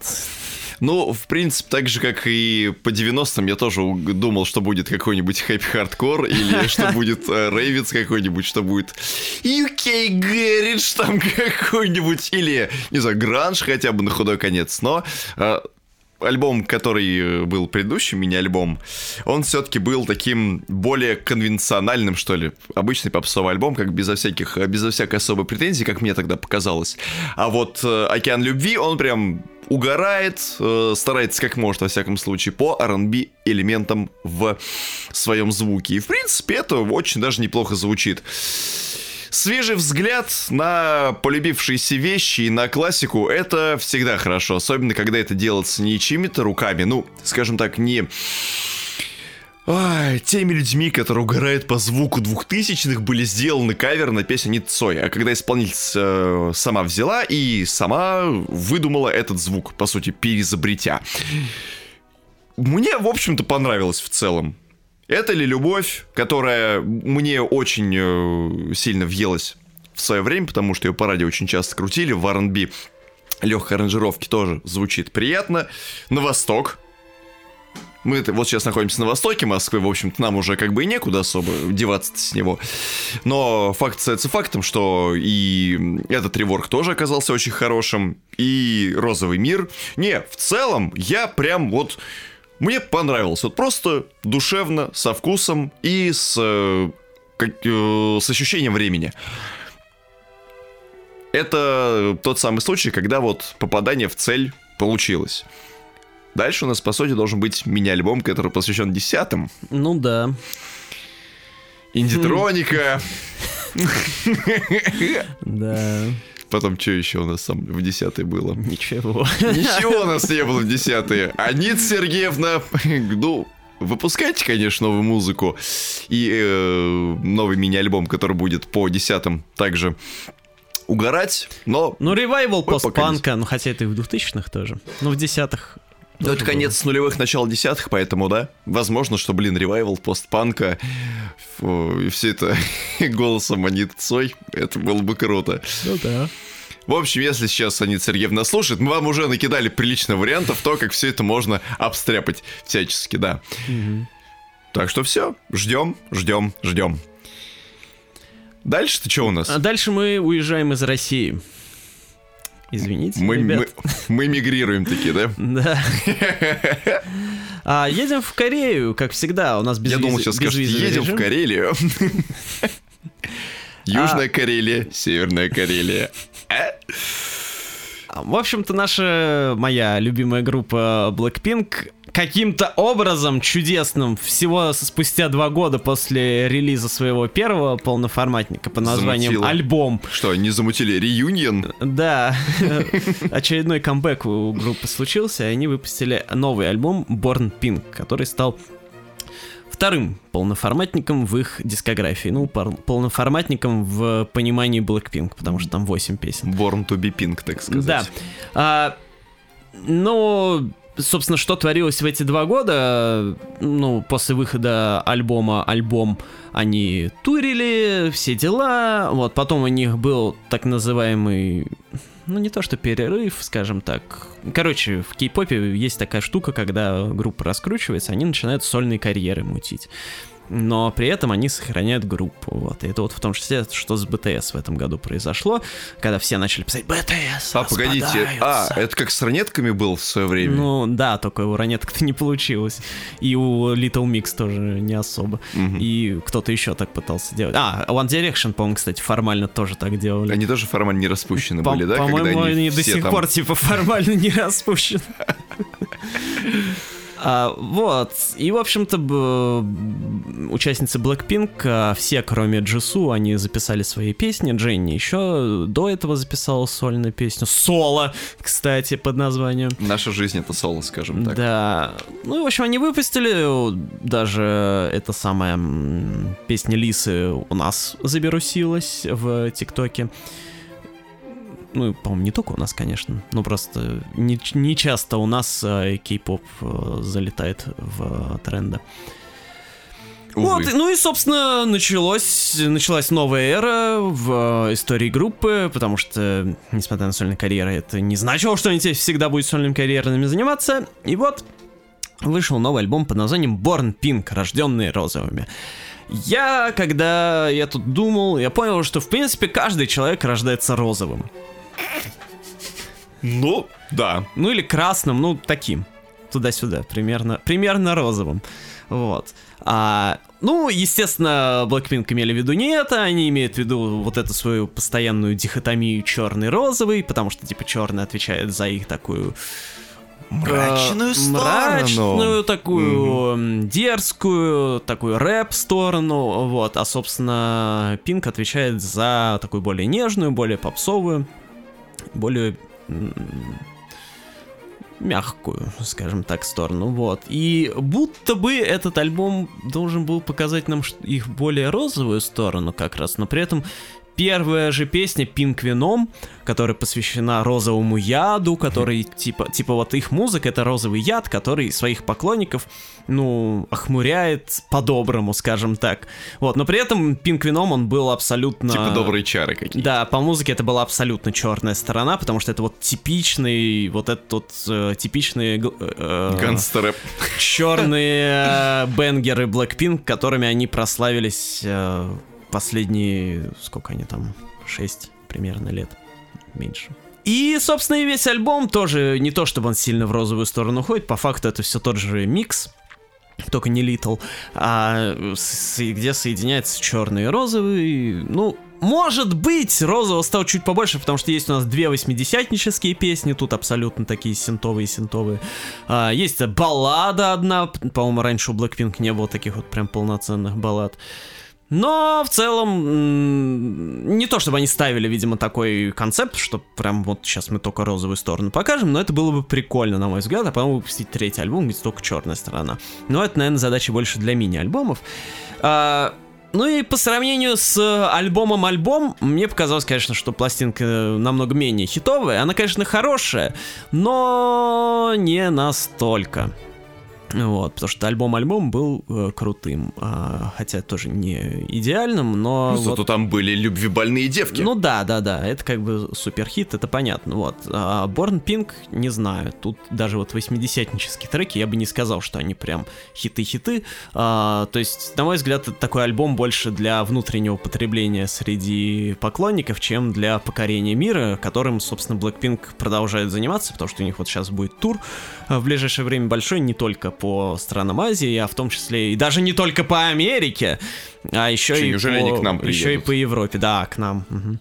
Ну, в принципе, так же, как и по 90-м, я тоже думал, что будет какой-нибудь хэппи-хардкор, или что будет э, рейвец какой-нибудь, что будет UK Garage там какой-нибудь, или, не знаю, гранж хотя бы на худой конец. Но э, альбом, который э, был предыдущим, мини-альбом, он все-таки был таким более конвенциональным, что ли. Обычный попсовый альбом, как безо всяких, э, безо всякой особой претензии, как мне тогда показалось. А вот «Океан любви», он прям угорает, э, старается как может, во всяком случае, по R&B элементам в своем звуке. И, в принципе, это очень даже неплохо звучит. Свежий взгляд на полюбившиеся вещи и на классику — это всегда хорошо. Особенно, когда это делается не чьими-то руками, ну, скажем так, не... Ай, теми людьми, которые угорают по звуку двухтысячных, были сделаны кавер на песню Нит Цой. А когда исполнительница э, сама взяла и сама выдумала этот звук, по сути, переизобретя. Мне, в общем-то, понравилось в целом. Это ли любовь, которая мне очень э, сильно въелась в свое время, потому что ее по радио очень часто крутили, в R&B легкой аранжировки тоже звучит приятно. На восток. Мы вот сейчас находимся на востоке Москвы, в общем-то, нам уже как бы и некуда особо деваться с него. Но факт остается фактом, что и этот реворк тоже оказался очень хорошим, и розовый мир. Не, в целом, я прям вот... Мне понравилось. Вот просто душевно, со вкусом и с, как- э, с ощущением времени. Это тот самый случай, когда вот попадание в цель получилось. Дальше у нас, по сути, должен быть мини-альбом, который посвящен десятым. Ну да. Индитроника. Да, Потом, что еще у нас там в десятой было? ничего. Ничего у нас не было в десятые. Анит Сергеевна, ну, выпускайте, конечно, новую музыку. И э, новый мини-альбом, который будет по десятым, также угорать, но... Ну, ревайвал постпанка, ну хотя это и в 2000-х тоже. Ну, в десятых. Ну, это конец нулевых, начало десятых, поэтому, да, возможно, что, блин, ревайвал постпанка фу, и все это голосом Анит Цой, это было бы круто. Ну да. В общем, если сейчас Анит Сергеевна слушает, мы вам уже накидали прилично вариантов, то, как все это можно обстряпать всячески, да. Так что все, ждем, ждем, ждем. Дальше-то что у нас? А дальше мы уезжаем из России. Извините, Мы, ребят. мы, мы мигрируем такие, да? Да. А, едем в Корею, как всегда. У нас без Я думал, сейчас скажете, едем в Карелию. Южная Карелия, Северная Карелия. А, В общем-то, наша, моя любимая группа Blackpink каким-то образом чудесным всего спустя два года после релиза своего первого полноформатника по названием Замутила. «Альбом». Что, не замутили реюнион? Да, очередной камбэк у группы случился, и они выпустили новый альбом Born Pink, который стал вторым полноформатником в их дискографии. Ну, полноформатником в понимании Blackpink, потому что там 8 песен. Born to be pink, так сказать. Да. А, ну, собственно, что творилось в эти два года? Ну, после выхода альбома «Альбом» они турили, все дела. Вот, потом у них был так называемый... Ну, не то что перерыв, скажем так. Короче, в кей-попе есть такая штука, когда группа раскручивается, они начинают сольные карьеры мутить. Но при этом они сохраняют группу. Вот. И это вот в том числе, что с БТС в этом году произошло, когда все начали писать БТС. А, погодите, а, это как с ранетками был в свое время? Ну, да, только у ранеток-то не получилось. И у Little Mix тоже не особо. Мгм. И кто-то еще так пытался делать. А, One Direction, по-моему, кстати, формально тоже так делали. Они тоже формально не распущены По- были, да? По-моему, когда они до сих там- пор типа формально не распущены. А, вот. И, в общем-то, б- участницы Blackpink, а, все, кроме Джису, они записали свои песни. Дженни еще до этого записала сольную песню. Соло, кстати, под названием. Наша жизнь это соло, скажем так. Да. Ну и, в общем, они выпустили даже эта самая песня Лисы у нас заберусилась в ТикТоке. Ну, по-моему, не только у нас, конечно. Но просто не, не часто у нас э, кей-поп э, залетает в э, тренды. Увы. Вот, ну и, собственно, началось, началась новая эра в э, истории группы, потому что, несмотря на сольные карьеры, это не значило, что они теперь всегда будут сольными карьерами заниматься. И вот вышел новый альбом под названием Born Pink, рожденные розовыми. Я, когда я тут думал, я понял, что, в принципе, каждый человек рождается розовым. Ну, да. Ну или красным, ну таким. Туда-сюда, примерно, примерно розовым. Вот. А, ну, естественно, Blackpink имели в виду не это, они имеют в виду вот эту свою постоянную дихотомию черный-розовый, потому что, типа, черный отвечает за их такую... Мрачную э, сторону. Мрачную, такую м, дерзкую, такую рэп-сторону, вот. А, собственно, Пинк отвечает за такую более нежную, более попсовую, более мягкую, скажем так, сторону, вот. И будто бы этот альбом должен был показать нам их более розовую сторону как раз, но при этом первая же песня Venom, которая посвящена розовому яду, который типа, типа вот их музыка это розовый яд, который своих поклонников, ну, охмуряет по-доброму, скажем так. Вот, но при этом Venom, он был абсолютно... Типа добрые чары какие. Да, по музыке это была абсолютно черная сторона, потому что это вот типичный, вот этот вот э, типичный э, Гангстер-рэп. черные э, бенгеры Blackpink, которыми они прославились э, последние, сколько они там, 6 примерно лет, меньше. И, собственно, и весь альбом тоже не то, чтобы он сильно в розовую сторону ходит, по факту это все тот же микс, только не Little, а где соединяется черный и розовый. Ну, может быть, розового стало чуть побольше, потому что есть у нас две восьмидесятнические песни, тут абсолютно такие синтовые-синтовые. А, есть баллада одна, по-моему, раньше у Blackpink не было таких вот прям полноценных баллад. Но в целом не то, чтобы они ставили, видимо, такой концепт, что прям вот сейчас мы только розовую сторону покажем, но это было бы прикольно, на мой взгляд, а потом выпустить третий альбом, где только черная сторона. Но это, наверное, задача больше для мини-альбомов. А, ну и по сравнению с альбомом альбом, мне показалось, конечно, что пластинка намного менее хитовая. Она, конечно, хорошая, но не настолько. Вот, потому что альбом-альбом был э, крутым, а, хотя тоже не идеальным, но... Ну, вот- Зато там были любвебольные девки. ну да, да, да, это как бы суперхит, это понятно, вот. А Born Pink, не знаю, тут даже вот 80-нические треки, я бы не сказал, что они прям хиты-хиты. А, то есть, на мой взгляд, это такой альбом больше для внутреннего потребления среди поклонников, чем для покорения мира, которым, собственно, Blackpink продолжает заниматься, потому что у них вот сейчас будет тур а, в ближайшее время большой, не только по странам Азии, а в том числе и даже не только по Америке, а еще Че, и по, они к нам еще и по Европе, да, к нам. мгм.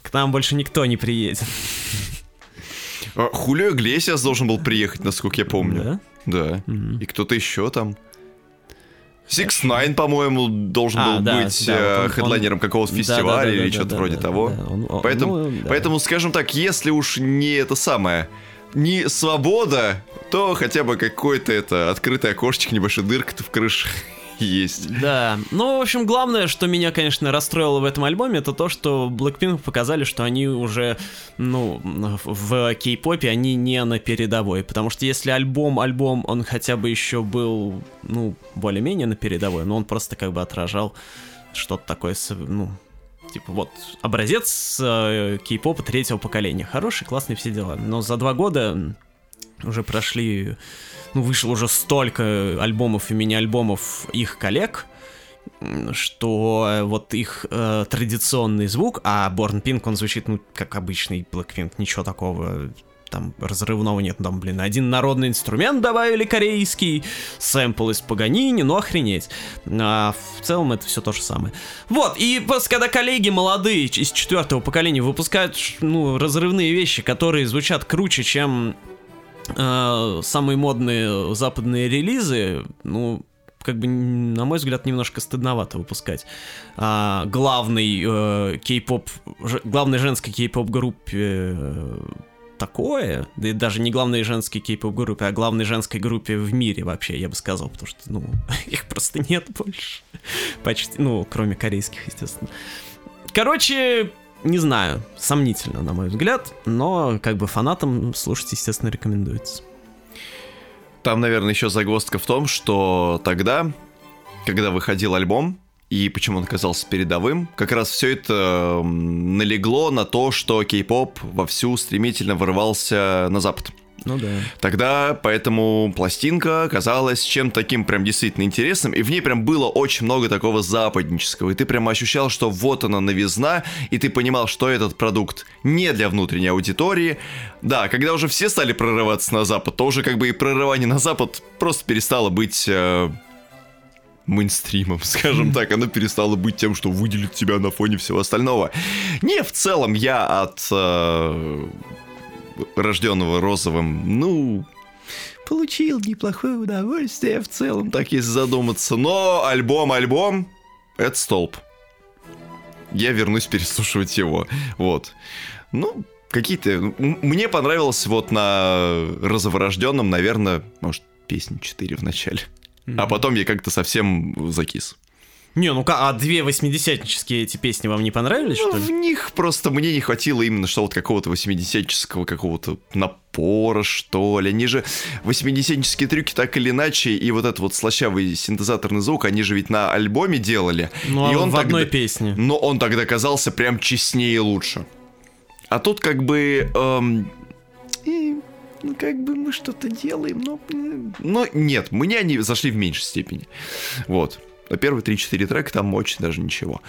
К нам больше никто не приедет. А, Хулио Иглесиас должен был приехать, насколько я помню. Да? Да. И кто-то еще там. Six Nine, по-моему, должен А, был да, быть да, вот э, он- хедлайнером какого-то Да, фестиваля да, да, или да, что-то да, вроде да, того. да, он- он- Поэтому, ну, да. поэтому, скажем так, если уж не это самое, не свобода, то хотя бы какое-то это открытое окошечко, небольшая дырка-то в крыше есть. Да, ну, в общем, главное, что меня, конечно, расстроило в этом альбоме, это то, что Blackpink показали, что они уже, ну, в кей-попе они не на передовой, потому что если альбом-альбом, он хотя бы еще был, ну, более-менее на передовой, но он просто как бы отражал что-то такое, ну, типа вот образец э, кей-попа третьего поколения, хороший, классный, все дела, но за два года уже прошли ну, вышло уже столько альбомов и мини-альбомов их коллег, что э, вот их э, традиционный звук, а Born Pink, он звучит, ну, как обычный Blackpink, ничего такого там разрывного нет, там, блин, один народный инструмент добавили корейский, сэмпл из Паганини, ну охренеть. А в целом это все то же самое. Вот, и когда коллеги молодые из четвертого поколения выпускают, ну, разрывные вещи, которые звучат круче, чем э, самые модные западные релизы, ну, как бы, на мой взгляд, немножко стыдновато выпускать. А, главный э, кей-поп, главной женской кей-поп группе э, такое, да и даже не главной женской кей-поп группе, а главной женской группе в мире вообще, я бы сказал, потому что, ну, их просто нет больше. Почти, ну, кроме корейских, естественно. Короче, не знаю, сомнительно, на мой взгляд, но как бы фанатам слушать, естественно, рекомендуется. Там, наверное, еще загвоздка в том, что тогда, когда выходил альбом, и почему он оказался передовым. Как раз все это налегло на то, что кей-поп вовсю стремительно вырывался на запад. Ну да. Тогда поэтому пластинка казалась чем-то таким прям действительно интересным, и в ней прям было очень много такого западнического, и ты прям ощущал, что вот она новизна, и ты понимал, что этот продукт не для внутренней аудитории. Да, когда уже все стали прорываться на запад, то уже как бы и прорывание на запад просто перестало быть э, мейнстримом, скажем так, оно перестало быть тем, что выделит тебя на фоне всего остального. Не, в целом я от э, рожденного розовым, ну, получил неплохое удовольствие в целом, так если задуматься. Но альбом-альбом — это столб. Я вернусь переслушивать его. Вот. Ну, какие-то... Мне понравилось вот на розоворожденном, наверное, может, песни 4 в начале. Mm-hmm. А потом я как-то совсем закис. Не, ну-ка, а две восьмидесятнические эти песни вам не понравились, ну, что ли? В них просто мне не хватило именно что вот какого-то восьмидесятнического какого-то напора, что ли. Они же восьмидесятнические трюки так или иначе, и вот этот вот слащавый синтезаторный звук, они же ведь на альбоме делали. Ну, и а он в тогда... одной песне. Но он тогда казался прям честнее и лучше. А тут как бы... Эм... И ну, как бы мы что-то делаем, но... Но нет, мне они зашли в меньшей степени. Вот. А первые 3-4 трека там очень даже ничего.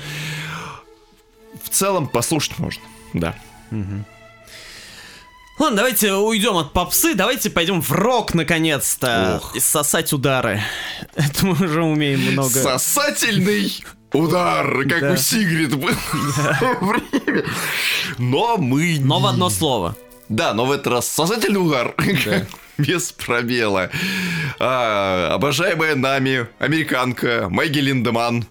В целом послушать можно, да. Угу. Ладно, давайте уйдем от попсы, давайте пойдем в рок наконец-то. Ох. И сосать удары. Это мы уже умеем много. Сосательный удар, как да. у Сигрид был. Но мы... Но в одно слово. Да, но в этот раз сосательный удар. Да. Без пробела. А, обожаемая нами американка Мэгги Линдеман.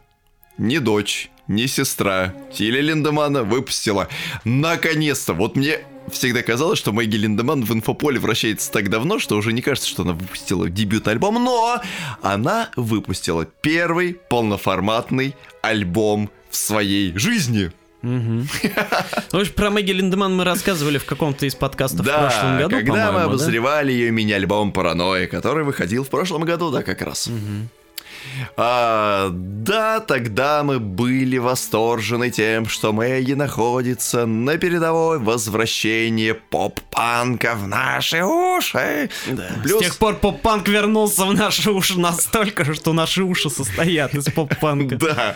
Не дочь, не сестра. Тиля Линдемана выпустила. Наконец-то. Вот мне всегда казалось, что Мэгги Линдеман в инфополе вращается так давно, что уже не кажется, что она выпустила дебют альбом, но она выпустила первый полноформатный альбом в своей жизни. Угу. Ну, про Мэгги Линдеман мы рассказывали в каком-то из подкастов да, в прошлом году, когда мы обозревали да? ее мини-альбом «Паранойя», который выходил в прошлом году, да, как раз. Угу. А, да, тогда мы были восторжены тем, что Мэгги находится на передовой возвращения поп-панка в наши уши. Да. Плюс... С тех пор поп-панк вернулся в наши уши настолько, что наши уши состоят из поп-панка. Да.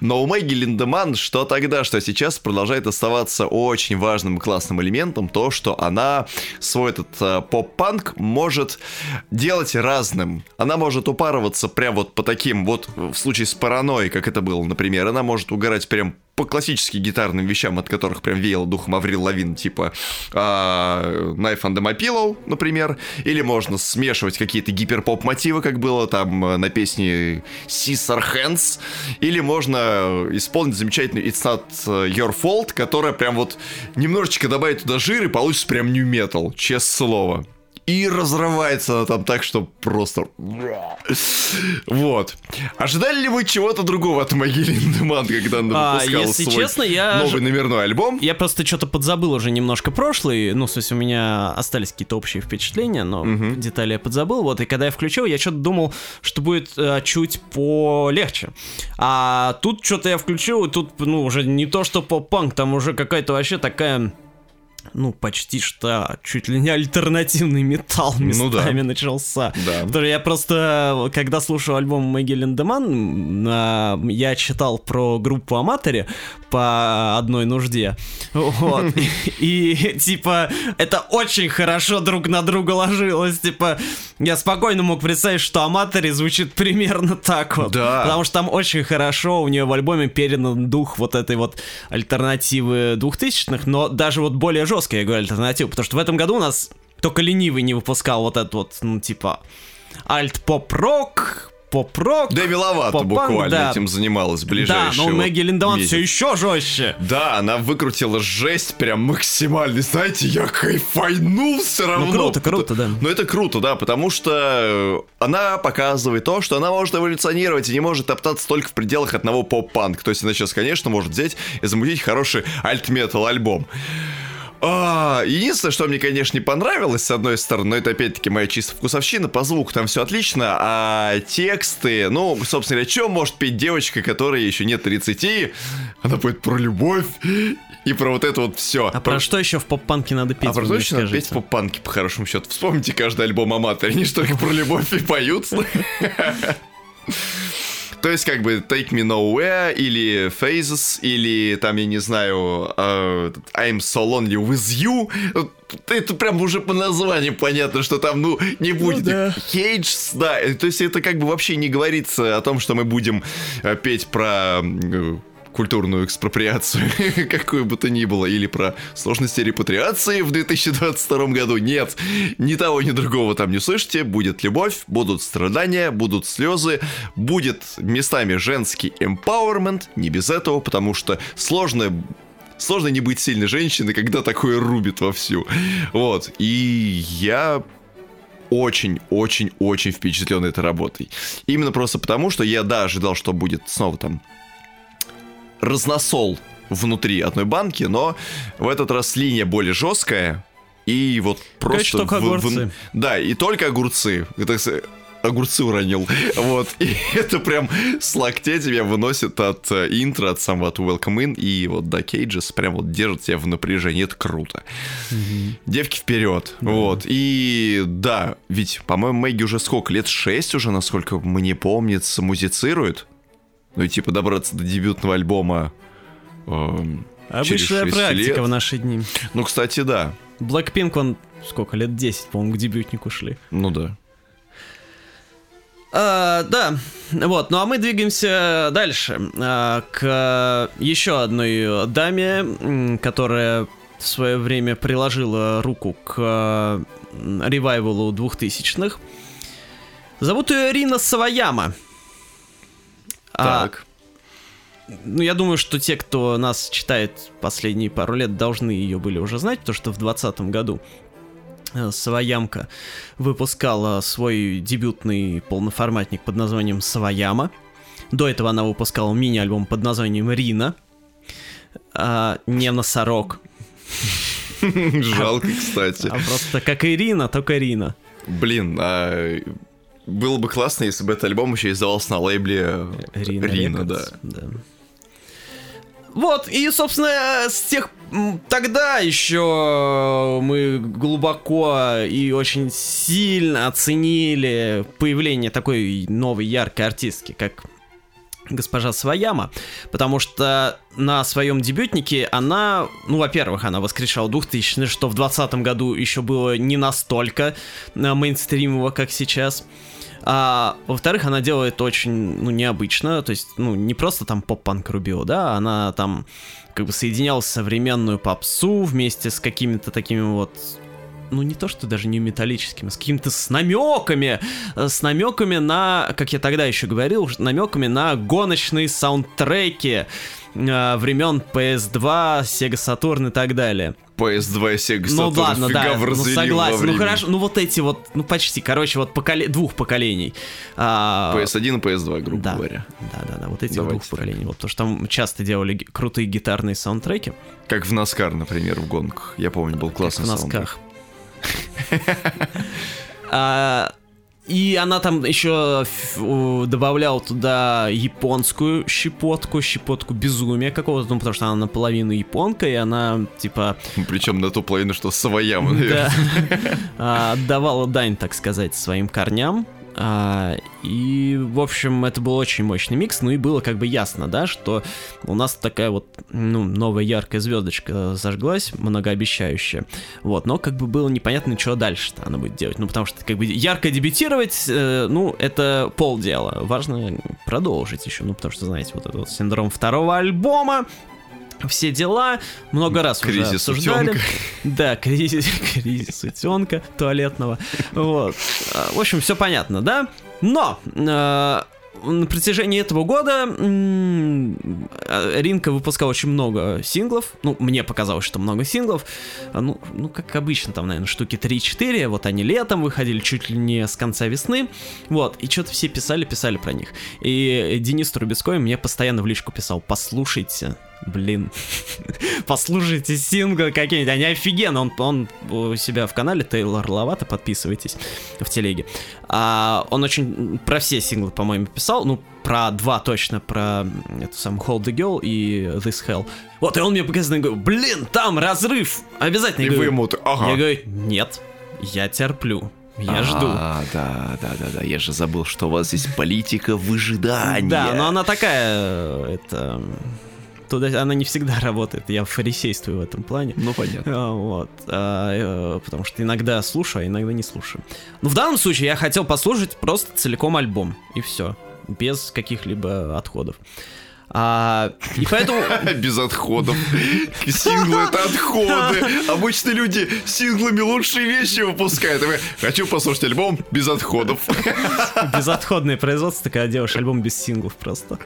Но у Мэгги Линдеман что тогда, что сейчас продолжает оставаться очень важным и классным элементом, то, что она свой этот э, поп-панк может делать разным. Она может упарываться прям вот по таким, вот в случае с паранойей, как это было, например, она может угорать прям по классическим гитарным вещам, от которых прям веяло духом Аврил Лавин, типа а, Knife under my pillow, например, или можно смешивать какие-то гиперпоп мотивы, как было там э, на песне Caesar Hands, или можно исполнить замечательную It's Not Your Fault, которая прям вот немножечко добавит туда жир и получится прям new metal, честное слово. И разрывается она там так, что просто... Вот. Ожидали ли вы чего-то другого от Могилы Деман, когда она выпускала а, если свой честно, я новый номерной альбом? Я просто что-то подзабыл уже немножко прошлый. Ну, то есть у меня остались какие-то общие впечатления, но угу. детали я подзабыл. Вот, и когда я включил, я что-то думал, что будет э, чуть полегче. А тут что-то я включил, и тут, ну, уже не то, что поп-панк, там уже какая-то вообще такая ну, почти что чуть ли не альтернативный металл Ну да. местами начался. Да. Который я просто, когда слушал альбом Мэгги Линдеман, а, я читал про группу Аматори по одной нужде. Вот. И, типа, это очень хорошо друг на друга ложилось. Типа, я спокойно мог представить, что Аматори звучит примерно так вот. Да. Потому что там очень хорошо у нее в альбоме передан дух вот этой вот альтернативы двухтысячных, но даже вот более жесткая, я говорю, альтернатива. Потому что в этом году у нас только ленивый не выпускал вот этот вот, ну, типа, альт-поп-рок, поп-рок. Да, миловато буквально да. этим занималась Да, ближайшие но у вот Мэгги Линдеман все еще жестче. Да, она выкрутила жесть прям максимально. Знаете, я кайфанул все равно. Ну, круто, круто, да. Ну, это круто, да, потому что э, она показывает то, что она может эволюционировать и не может топтаться только в пределах одного поп-панк. То есть она сейчас, конечно, может взять и замутить хороший альт-метал альбом. А, единственное, что мне, конечно, не понравилось, с одной стороны, но это опять-таки моя чисто вкусовщина, по звуку там все отлично, а тексты, ну, собственно говоря, что может петь девочка, которой еще нет 30, она поет про любовь и про вот это вот все. А про что еще в поп-панке надо петь? А про что надо петь в поп-панке, по хорошему счету. Вспомните каждый альбом Аматори, они же только про любовь и поют. То есть, как бы, Take Me Nowhere, или Phases, или, там, я не знаю, э, I'm So Lonely With You. Это прям уже по названию понятно, что там, ну, не будет. да. Cages, да. э, То есть, это как бы вообще не говорится о том, что мы будем э, петь про культурную экспроприацию, какую бы то ни было, или про сложности репатриации в 2022 году. Нет, ни того, ни другого там не слышите. Будет любовь, будут страдания, будут слезы, будет местами женский empowerment, не без этого, потому что сложно Сложно не быть сильной женщиной, когда такое рубит вовсю. Вот. И я очень-очень-очень впечатлен этой работой. Именно просто потому, что я, да, ожидал, что будет снова там разносол внутри одной банки, но в этот раз линия более жесткая. И вот просто... только в- в- огурцы. да, и только огурцы. Это огурцы уронил. Вот. И это прям с локтя тебя выносит от э, интро, от самого от Welcome In. И вот до Кейджес прям вот держит тебя в напряжении. Это круто. Девки вперед. Вот. И да, ведь, по-моему, Мэгги уже сколько? Лет 6 уже, насколько мне помнится, музицирует. Ну и типа добраться до дебютного альбома. через Обычная 6 практика лет. в наши дни. Ну, кстати, да. Blackpink, он сколько, лет 10, по-моему, к дебютнику шли. Ну да. А, да, вот, ну а мы двигаемся дальше а, к еще одной даме, которая в свое время приложила руку к а, ревайвалу двухтысячных. Зовут ее Рина Саваяма. А, Так. ну, я думаю, что те, кто нас читает последние пару лет, должны ее были уже знать, потому что в 2020 году э, Саваямка выпускала свой дебютный полноформатник под названием Саваяма. До этого она выпускала мини-альбом под названием Рина. А, не носорог, Жалко, кстати. а просто как Ирина, только Рина. Блин, а было бы классно, если бы этот альбом еще издавался на лейбле Рина, Рина, да. Да. Вот, и, собственно, с тех... Тогда еще мы глубоко и очень сильно оценили появление такой новой яркой артистки, как госпожа Сваяма, потому что на своем дебютнике она, ну, во-первых, она воскрешала 2000 что в 2020 году еще было не настолько э, мейнстримово, как сейчас. А, во-вторых, она делает очень, ну, необычно, то есть, ну, не просто там поп-панк рубила, да, она там как бы соединяла современную попсу вместе с какими-то такими вот ну не то что даже не металлическими, с какими-то с намеками, э, с намеками на, как я тогда еще говорил, намеками на гоночные саундтреки э, времен PS2, Sega Saturn и так далее. PS2 и Sega Ну Saturn ладно, фига да, ну согласен, ну хорошо, ну вот эти вот, ну почти, короче, вот поколе- двух поколений. А, PS1 и PS2, грубо да, говоря. да, да, да, вот эти Давайте двух так. поколений. Вот то, что там часто делали ги- крутые гитарные саундтреки. Как в Наскар, например, в гонках. Я помню, был классный в саундтрек. И она там еще добавляла туда японскую щепотку, щепотку безумия какого-то, ну, потому что она наполовину японка, и она, типа, Причем на ту половину, что Саваяма, наверное. да, а, отдавала дань, так сказать, своим корням. А, и, в общем, это был очень мощный микс, ну и было как бы ясно, да, что у нас такая вот, ну, новая яркая звездочка зажглась, многообещающая. Вот, но как бы было непонятно, что дальше-то она будет делать. Ну, потому что, как бы, ярко дебютировать, э, ну, это полдела. Важно продолжить еще, ну, потому что, знаете, вот этот вот синдром второго альбома, все дела, много раз уже Кризис обсуждали. утенка. Да, кризис, кризис утенка туалетного. Вот. А, В общем, все понятно, да? Но э, на протяжении этого года э, Ринка выпускал очень много синглов. Ну, мне показалось, что много синглов. А, Ну, ну как обычно, там, наверное, штуки 3-4. Вот они летом выходили чуть ли не с конца весны. Вот. И что-то все писали, писали про них. И Денис Трубецкой мне постоянно в личку писал, послушайте, Блин. Послушайте синглы какие-нибудь, они офигенно. Он, он у себя в канале Тейлор Ловато, подписывайтесь в телеге. А, он очень про все синглы, по-моему, писал. Ну, про два точно, про эту самую Hold the Girl и This Hell. Вот, и он мне показывает, говорю, блин, там разрыв, обязательно. И Я вы говорю, ему, ага. я говорю, нет, я терплю, я жду. А, да, да, да, да. Я же забыл, что у вас здесь политика выжидания. Да, но она такая, э, это... Туда она не всегда работает, я фарисействую в этом плане. Ну, понятно. А, Вот, а, э, потому что иногда слушаю, а иногда не слушаю. Но в данном случае я хотел послушать просто целиком альбом, и все, без каких-либо отходов. А, и поэтому... Без отходов. Синглы это отходы. Обычно люди синглами лучшие вещи выпускают. Вы, Хочу послушать альбом без отходов. Безотходное производство, когда делаешь альбом без синглов просто.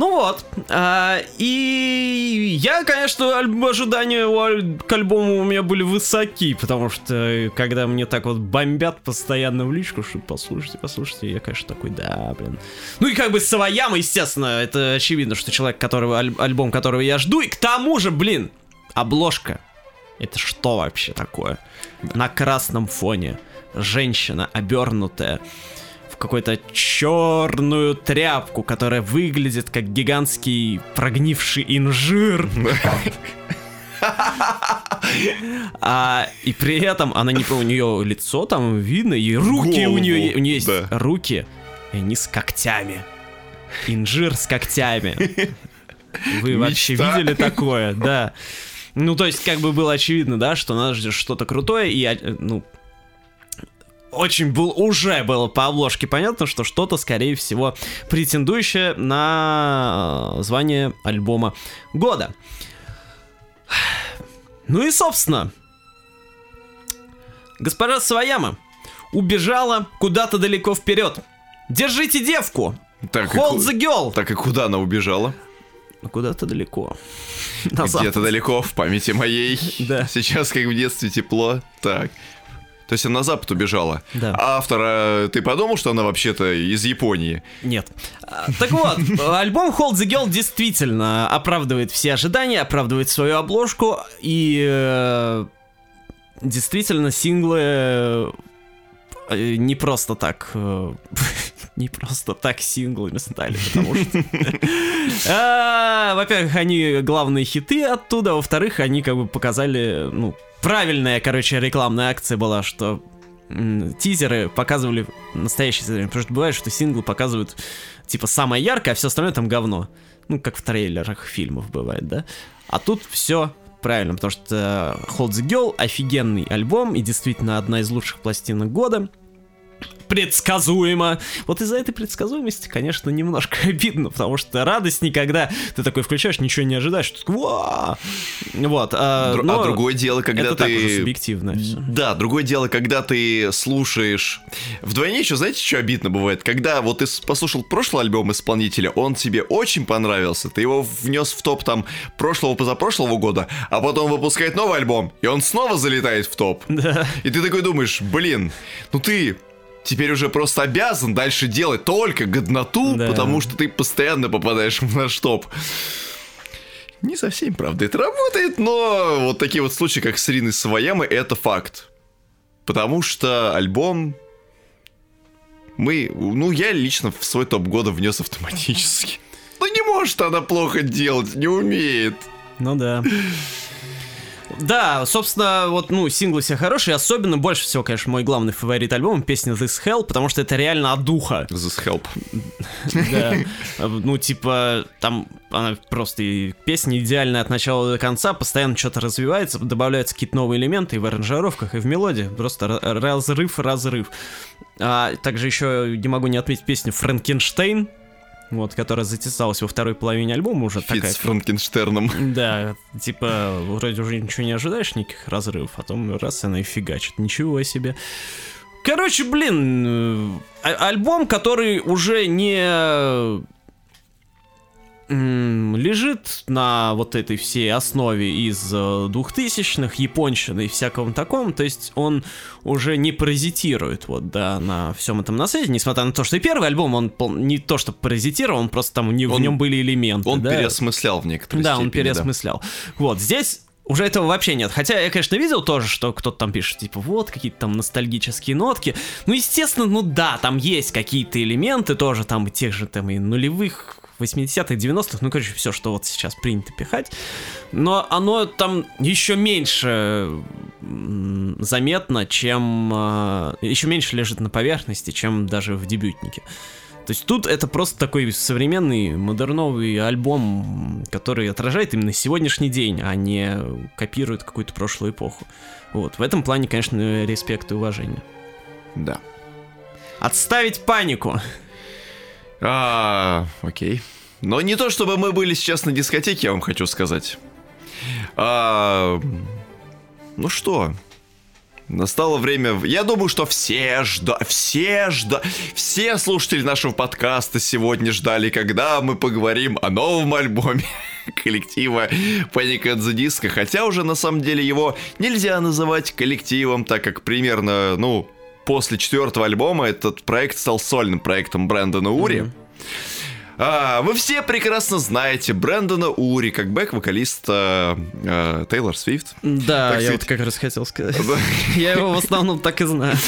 Ну вот, а, и я, конечно, ожидания у к альбому у меня были высоки, потому что э, когда мне так вот бомбят постоянно в личку, что послушайте, послушайте, я, конечно, такой, да, блин. Ну и как бы Саваяма, естественно, это очевидно, что человек, которого, аль- альбом которого я жду, и к тому же, блин, обложка. Это что вообще такое? На красном фоне женщина, обернутая какую-то черную тряпку, которая выглядит как гигантский прогнивший инжир. А, и при этом она не у нее лицо там видно, и руки у Голову, нее, у нее есть да. руки, и они с когтями. Инжир с когтями. Вы вообще Мечта. видели такое, да. Ну, то есть, как бы было очевидно, да, что нас ждет что-то крутое, и, а, ну, очень был, уже было по обложке понятно, что что-то, скорее всего, претендующее на э, звание альбома года. Ну и, собственно, госпожа Сваяма убежала куда-то далеко вперед. Держите девку! Так, и Hold ку- the girl! так и куда она убежала? Ну, Куда-то далеко. Где-то далеко в памяти моей. Да. Сейчас как в детстве тепло. Так. То есть она на запад убежала. Да. А автора, ты подумал, что она вообще-то из Японии? Нет. А, Так вот, альбом Hold the Girl действительно оправдывает все ожидания, оправдывает свою обложку, и э, действительно синглы э, не просто так э, не просто так синглами стали, потому что... а, Во-первых, они главные хиты оттуда, во-вторых, они как бы показали, ну, правильная, короче, рекламная акция была, что тизеры показывали настоящие тизеры, потому что бывает, что синглы показывают типа самое яркое, а все остальное там говно. Ну, как в трейлерах фильмов бывает, да? А тут все правильно, потому что Hold the Girl офигенный альбом и действительно одна из лучших пластинок года. Предсказуемо. Вот из-за этой предсказуемости, конечно, немножко обидно, потому что радость никогда ты такой включаешь, ничего не ожидаешь, ты такой, «Ва!» Вот. А, Дру- но а другое дело, когда это ты... так уже субъективно всё. Да, другое дело, когда ты слушаешь... Вдвойне еще, знаете, что обидно бывает? Когда вот ты послушал прошлый альбом исполнителя, он тебе очень понравился, ты его внес в топ там прошлого, позапрошлого года, а потом выпускает новый альбом, и он снова залетает в топ. Да. И ты такой думаешь, блин, ну ты теперь уже просто обязан дальше делать только годноту, Да. потому что ты постоянно попадаешь в наш топ. Не совсем, правда, это работает, но вот такие вот случаи, как с Риной Саваямой, это факт. Потому что альбом мы, ну, я лично в свой топ года внес автоматически. Ну, не может она плохо делать, не умеет. Ну да. Да, собственно, вот, ну, синглы все хорошие, особенно больше всего, конечно, мой главный фаворит альбома, песня This Hell, потому что это реально от духа. This Help. Да. Ну, типа, там она просто песня идеальная от начала до конца, постоянно что-то развивается, добавляются какие-то новые элементы и в аранжировках, и в мелодии. Просто разрыв, разрыв. А также еще не могу не отметить песню Франкенштейн, вот, которая затесалась во второй половине альбома уже Фит такая. с Франкенштерном. Да, типа, вроде уже ничего не ожидаешь, никаких разрывов, а потом раз она и фигачит. Ничего себе. Короче, блин, э, а- альбом, который уже не лежит на вот этой всей основе из э, 2000-х, японщины и всяком таком, то есть он уже не паразитирует вот, да, на всем этом наследии, несмотря на то, что и первый альбом, он не то, что паразитировал, он просто там, не, в Он- нем были элементы, Он да. переосмыслял в некоторой Да, степени. он переосмыслял. Вот, здесь уже этого вообще нет. Хотя я, конечно, видел тоже, что кто-то там пишет, типа, вот, какие-то там ностальгические нотки. Ну, естественно, ну да, там есть какие-то элементы тоже, там и тех же там и нулевых, 80-х, 90-х, ну, короче, все, что вот сейчас принято пихать. Но оно там еще меньше заметно, чем... э, еще меньше лежит на поверхности, чем даже в дебютнике. То есть тут это просто такой современный, модерновый альбом, который отражает именно сегодняшний день, а не копирует какую-то прошлую эпоху. Вот, в этом плане, конечно, респект и уважение. Да. Отставить панику! А, окей. Но не то, чтобы мы были сейчас на дискотеке, я вам хочу сказать. А, ну что, настало время... Я думаю, что все жда... Все жда... Все слушатели нашего подкаста сегодня ждали, когда мы поговорим о новом альбоме коллектива Panic at the Disco. Хотя уже на самом деле его нельзя называть коллективом, так как примерно, ну, после четвертого альбома этот проект стал сольным проектом Брэндона Ури. А, вы все прекрасно знаете Брэндона Ури как бэк-вокалиста э, Тейлор Свифт. Да, Так я сказать. вот как раз хотел сказать. Я его в основном так и знаю.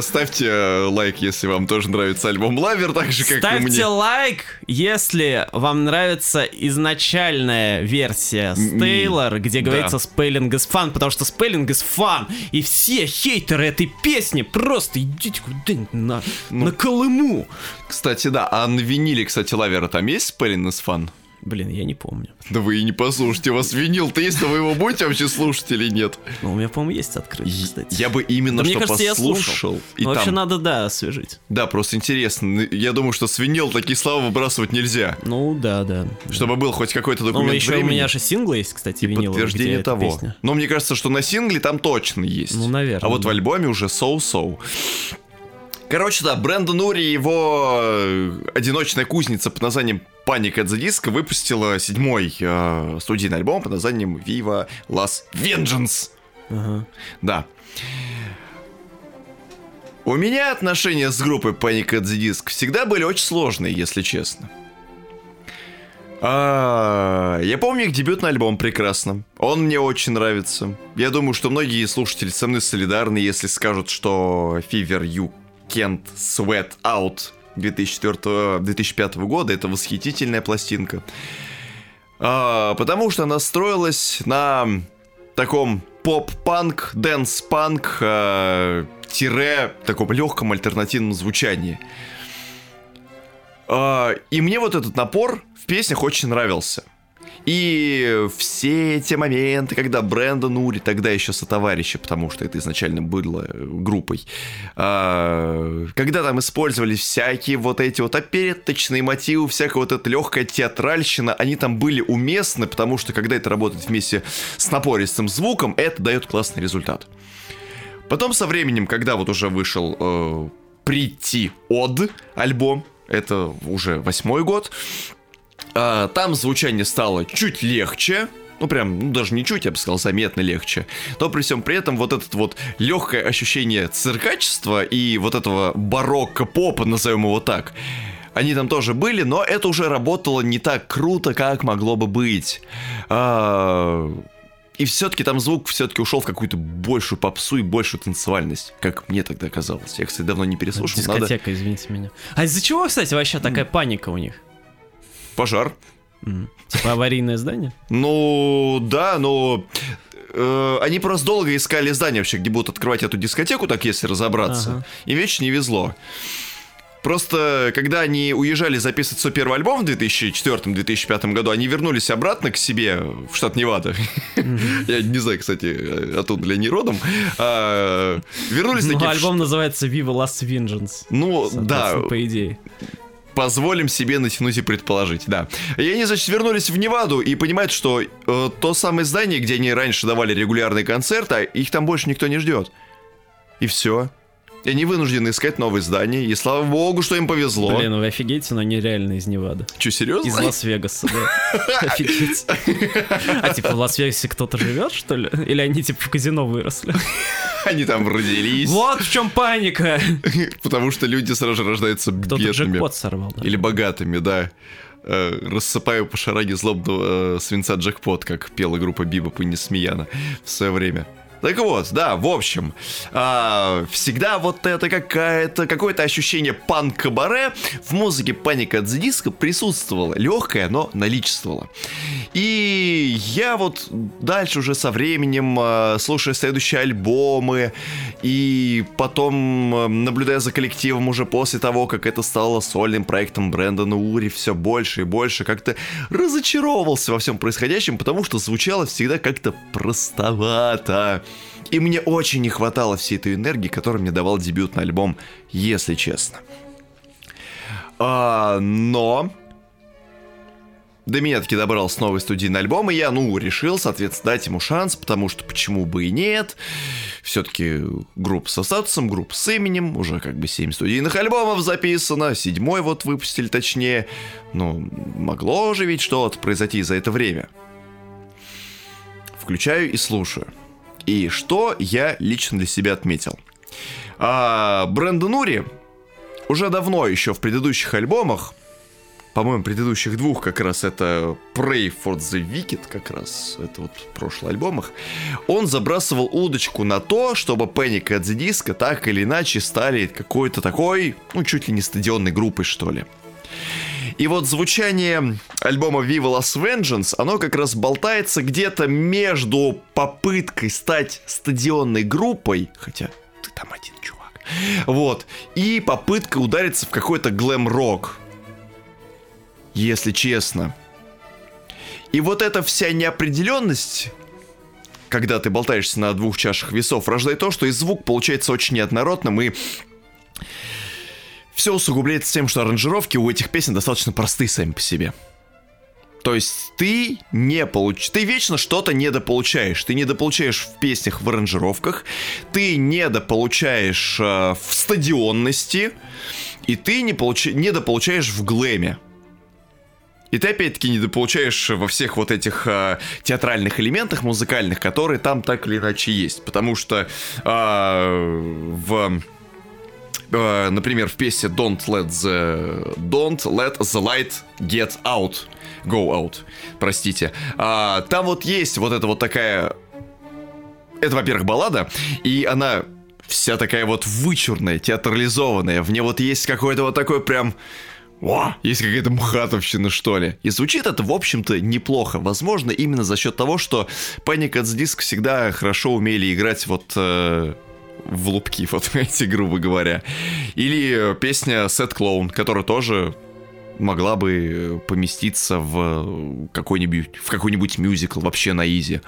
Ставьте лайк, если вам тоже нравится альбом Lover, так же, как и Ставьте мне. лайк, если вам нравится изначальная версия с ME, Тейлор, где говорится spelling is fun, потому что spelling is fun, и все хейтеры этой песни просто идите куда-нибудь на, Ну. Колыму. Кстати, да, а на виниле, кстати, Лавера там есть спеллинг из фан? Блин, я не помню. Да вы и не послушайте, у вас винил-то есть, но вы его будете вообще слушать или нет? Ну, у меня, по-моему, есть открытый, кстати. Я бы именно Да мне что кажется, я слушал. послушал. И Ну, вообще там- надо, да, освежить. Да, просто интересно. Я думаю, что с винил такие слова выбрасывать нельзя. Ну, да, да. Чтобы был хоть какой-то Ну, документ еще у времени. меня же синглы есть, кстати, и виниловые, подтверждение того. Но мне кажется, что на сингле там точно есть. Ну, наверное, А вот да. в альбоме уже соу-соу. Короче, да, Брэндон Ури, его э, одиночная кузница под названием Panic at the Disco выпустила седьмой э, студийный альбом под названием Viva Las Vengeance. Ага. Да. У меня отношения с группой Panic at the Disco всегда были очень сложные, если честно. А, я помню их дебютный альбом прекрасно. Он мне очень нравится. Я думаю, что многие слушатели со мной солидарны, если скажут, что Fever You Can't Sweat Out 2004, 2005 года это восхитительная пластинка. А, потому что она строилась на таком поп-панк, дэнс-панк, э, тире таком легком альтернативном звучании. А, и мне вот этот напор в песнях очень нравился. И все эти моменты, когда Брэндон Ури, тогда еще сотоварищи, потому что это изначально было э, группой, а, когда там использовались всякие вот эти вот опереточные мотивы, всякая вот эта легкая театральщина, они там были уместны, потому что когда это работает вместе с напористым звуком, это дает классный результат. Потом со временем, когда вот уже вышел э, «Прийти от» альбом, это уже восьмой год, а, там звучание стало чуть легче, ну прям, ну даже не чуть, я бы сказал, заметно легче. Но при всем при этом вот это вот легкое ощущение циркачества и вот этого барокко попа, назовем его так, они там тоже были, но это уже работало не так круто, как могло бы быть. А, И все-таки там звук все-таки ушел в какую-то большую попсу и большую танцевальность, как мне тогда казалось. Я, кстати, давно не переслушал. Дискотека, надо... извините меня. А из-за чего, кстати, вообще такая паника у них? Пожар. Mm. Типа аварийное здание? Ну, да, но э, они просто долго искали здание вообще, где будут открывать эту дискотеку, так если разобраться. Ага. И вечно не везло. Просто, когда они уезжали записывать свой первый альбом в 2004-2005 году, они вернулись обратно к себе в штат Невада. Я не знаю, кстати, оттуда ли они родом. А, вернулись Ну, альбом называется Viva Last Vengeance. Ну, да. По идее позволим себе натянуть и предположить, да. И они, значит, вернулись в Неваду и понимают, что э, то самое здание, где они раньше давали регулярный концерт, а их там больше никто не ждет. И все. И они вынуждены искать новые здания, и слава богу, что им повезло. Блин, ну вы офигеете, но они реально из Невады. Че, серьезно? Из Лас-Вегаса, да. Офигеть. А типа в Лас-Вегасе кто-то живет, что ли? Или они типа в казино выросли? Они там родились. Вот в чем паника. Потому что люди сразу же рождаются бедными. джекпот сорвал, да. Или богатыми, да. Э, рассыпаю по шараге злобного э, свинца джекпот, как пела группа Биба и Несмеяна в свое время. Так вот, да, в общем, а, всегда вот это какая-то, какое-то ощущение панк-кабаре в музыке Паника от диска присутствовало. Легкое, но наличествовало. И я вот дальше уже со временем, а, слушая следующие альбомы, и потом а, наблюдая за коллективом уже после того, как это стало сольным проектом Брэндона Ури, все больше и больше как-то разочаровывался во всем происходящем, потому что звучало всегда как-то простовато. И мне очень не хватало всей этой энергии, которую мне давал дебютный альбом, если честно. А, но до меня таки добрался новый студийный альбом, и я, ну, решил, соответственно, дать ему шанс, потому что почему бы и нет. Все-таки группа со статусом, группа с именем, уже как бы 7 студийных альбомов записано, седьмой вот выпустили точнее. Ну, могло же ведь что-то произойти за это время. Включаю и слушаю. И что я лично для себя отметил? А, Брэндон Ури уже давно, еще в предыдущих альбомах, по-моему, предыдущих двух как раз это Pray for the Wicked, как раз это вот в прошлых альбомах, он забрасывал удочку на то, чтобы Panic at the Disco так или иначе стали какой-то такой, ну, чуть ли не стадионной группой, что ли. И вот звучание альбома Viva Las Vengeance, оно как раз болтается где-то между попыткой стать стадионной группой, хотя ты там один чувак, вот, и попыткой удариться в какой-то глэм-рок, если честно. И вот эта вся неопределенность, когда ты болтаешься на двух чашах весов, рождает то, что и звук получается очень неоднородным и все усугубляется тем, что аранжировки у этих песен достаточно простые сами по себе. То есть ты не получ... Ты вечно что-то недополучаешь. Ты недополучаешь в песнях в аранжировках, ты недополучаешь э, в стадионности, и ты не получ... недополучаешь в глэме. И ты опять-таки недополучаешь во всех вот этих э, театральных элементах музыкальных, которые там так или иначе есть. Потому что э, в э, например, в песне Don't Let the Don't Let the Light Get Out, Go Out, простите. А, там вот есть вот эта вот такая, это, во-первых, баллада, и она вся такая вот вычурная, театрализованная. В ней вот есть какой-то вот такой прям о, есть какая-то мхатовщина, что ли. И звучит это, в общем-то, неплохо. Возможно, именно за счет того, что Panic at the Disc всегда хорошо умели играть вот э, в лупки, вот эти, грубо говоря. Или песня Set Clown, которая тоже могла бы поместиться в какой-нибудь, в какой-нибудь мюзикл вообще на изи.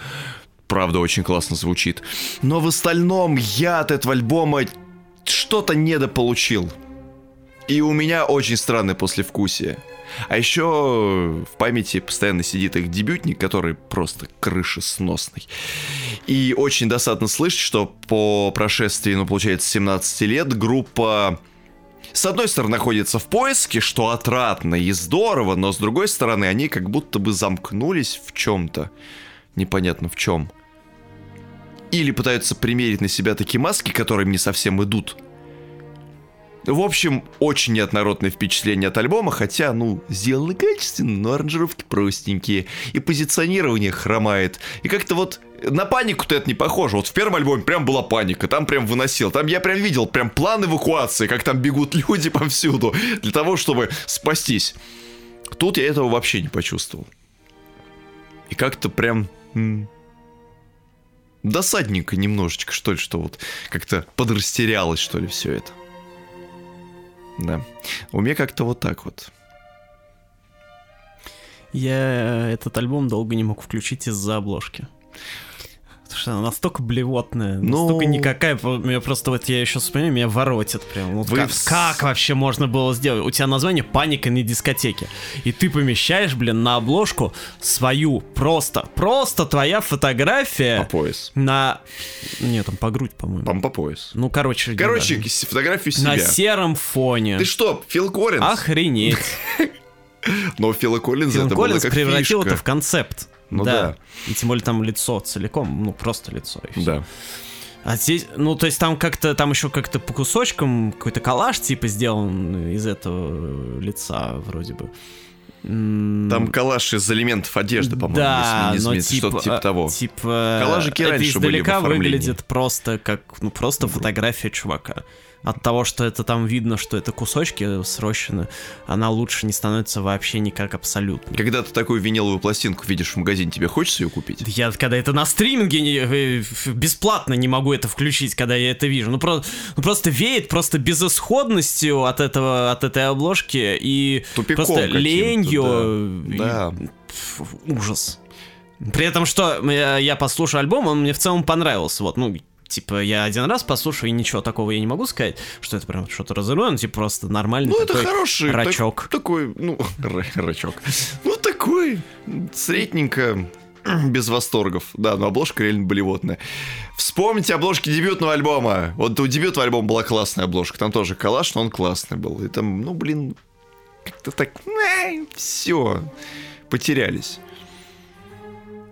Правда, очень классно звучит. Но в остальном я от этого альбома что-то недополучил. И у меня очень странное послевкусие. А еще в памяти постоянно сидит их дебютник, который просто крышесносный. И очень досадно слышать, что по прошествии, ну, получается, 17 лет группа с одной стороны, находится в поиске, что отрадно и здорово, но с другой стороны, они как будто бы замкнулись в чем-то. Непонятно в чем. Или пытаются примерить на себя такие маски, которые не совсем идут в общем, очень неоднородное впечатление от альбома, хотя, ну, сделано качественно, но аранжировки простенькие, и позиционирование хромает. И как-то вот на панику-то это не похоже. Вот в первом альбоме прям была паника, там прям выносил. Там я прям видел прям план эвакуации, как там бегут люди повсюду для того, чтобы спастись. Тут я этого вообще не почувствовал. И как-то прям... м, Досадненько немножечко, что ли, что вот как-то подрастерялось, что ли, все это. Да. У меня как-то вот так вот. Я этот альбом долго не мог включить из-за обложки. Потому что она настолько блевотная, Ну- настолько никакая. по- Меня просто вот я еще вспоминаю, меня воротит прям. Вот Вы как, как вообще можно было сделать? У тебя название «Паника на дискотеке». И ты помещаешь, блин, на обложку свою просто, просто твоя По фотография пояс. на... Нет, там по грудь, по-моему. Пам по пояс. Ну, короче... Короче, с- фотографию на себя. сером фоне. Ты что, Фил Коллинз? Охренеть. Но Фила Коллинза Фил это было Коллинз как превратил фишка. это в концепт. Ну да. И тем более там лицо целиком, ну просто лицо. и. Да. А здесь, ну то есть там как-то, там еще как-то по кусочкам какой-то коллаж типа сделан из этого лица вроде бы. Там коллаж из элементов одежды, по-моему, да, если не изменить, типа, что-то типа э, того. Типа, Коллажики это раньше были в выглядит просто как, ну просто фотография чувака. От того, что это там видно, что это кусочки срощены, она лучше не становится вообще никак абсолютно. Когда ты такую виниловую пластинку видишь в магазине, тебе хочется ее купить? Я когда это на стриминге не- э, бесплатно не могу это включить, когда я это вижу. Ну, про- ну, просто веет просто безысходностью от этого, от этой обложки и Тупиком просто ленью. и- Да. ужас. При этом, что я, я послушал альбом, он мне в целом понравился. Вот, ну, типа, я один раз послушаю, и ничего такого я не могу сказать, что это прям что-то разрывное, ну, типа, просто нормальный Ну, это такой хороший. так- рачок. такой, ну, ра- рачок. Ну, такой, средненько, без восторгов. Да, но обложка реально блевотная. Вспомните обложки дебютного альбома. Вот у дебютного альбома была классная обложка. Там тоже коллаж, но он классный был. И там, ну, блин, как-то так, все, потерялись.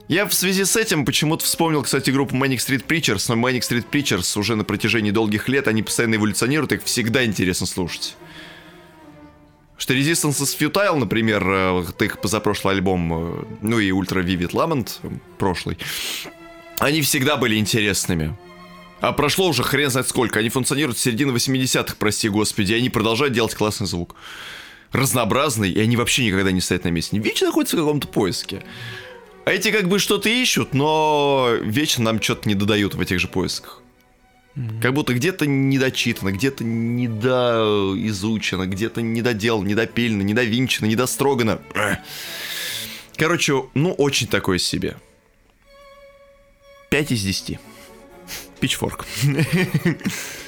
Я в связи с этим почему-то вспомнил, кстати, группу Manic Street Preachers, но Manic Street Preachers уже на протяжении долгих лет, они постоянно эволюционируют, их всегда интересно слушать. Что Resistance is Futile, например, э, вот их позапрошлый альбом, э, ну и Ultra Vivid Lament, э, прошлый, они всегда были интересными. А прошло уже хрен знает сколько. Они функционируют с середины 80-х, прости господи, и они продолжают делать классный звук. Разнообразный, и они вообще никогда не стоят на месте. Они вечно находятся в каком-то поиске. А эти как бы что-то ищут, но вечно нам что-то не додают в этих же поисках. Как будто где-то недочитано, где-то недоизучено, где-то недоделано, недопильно, недовинчено, недострогано. Короче, ну, очень такое себе. 5 из 10. Пичфорк.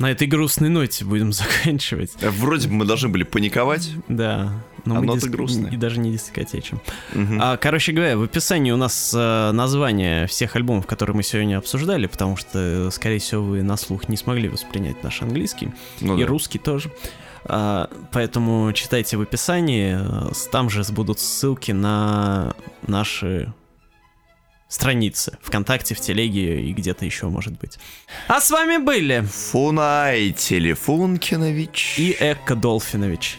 На этой грустной ноте будем заканчивать. Вроде бы мы должны были паниковать. Да. Но мы Оно-то диск- грустное. И даже не дискотечим. Мгм. А, короче говоря, в описании у нас э, название всех альбомов, которые мы сегодня обсуждали, потому что, э, скорее всего, вы на слух не смогли воспринять наш английский. Ну и да. русский тоже. А, поэтому читайте в описании. э, Там же будут ссылки на наши страницы ВКонтакте, в Телеге и где-то еще, может быть. А с вами были Фунай Телефункинович. и Экка Долфинович.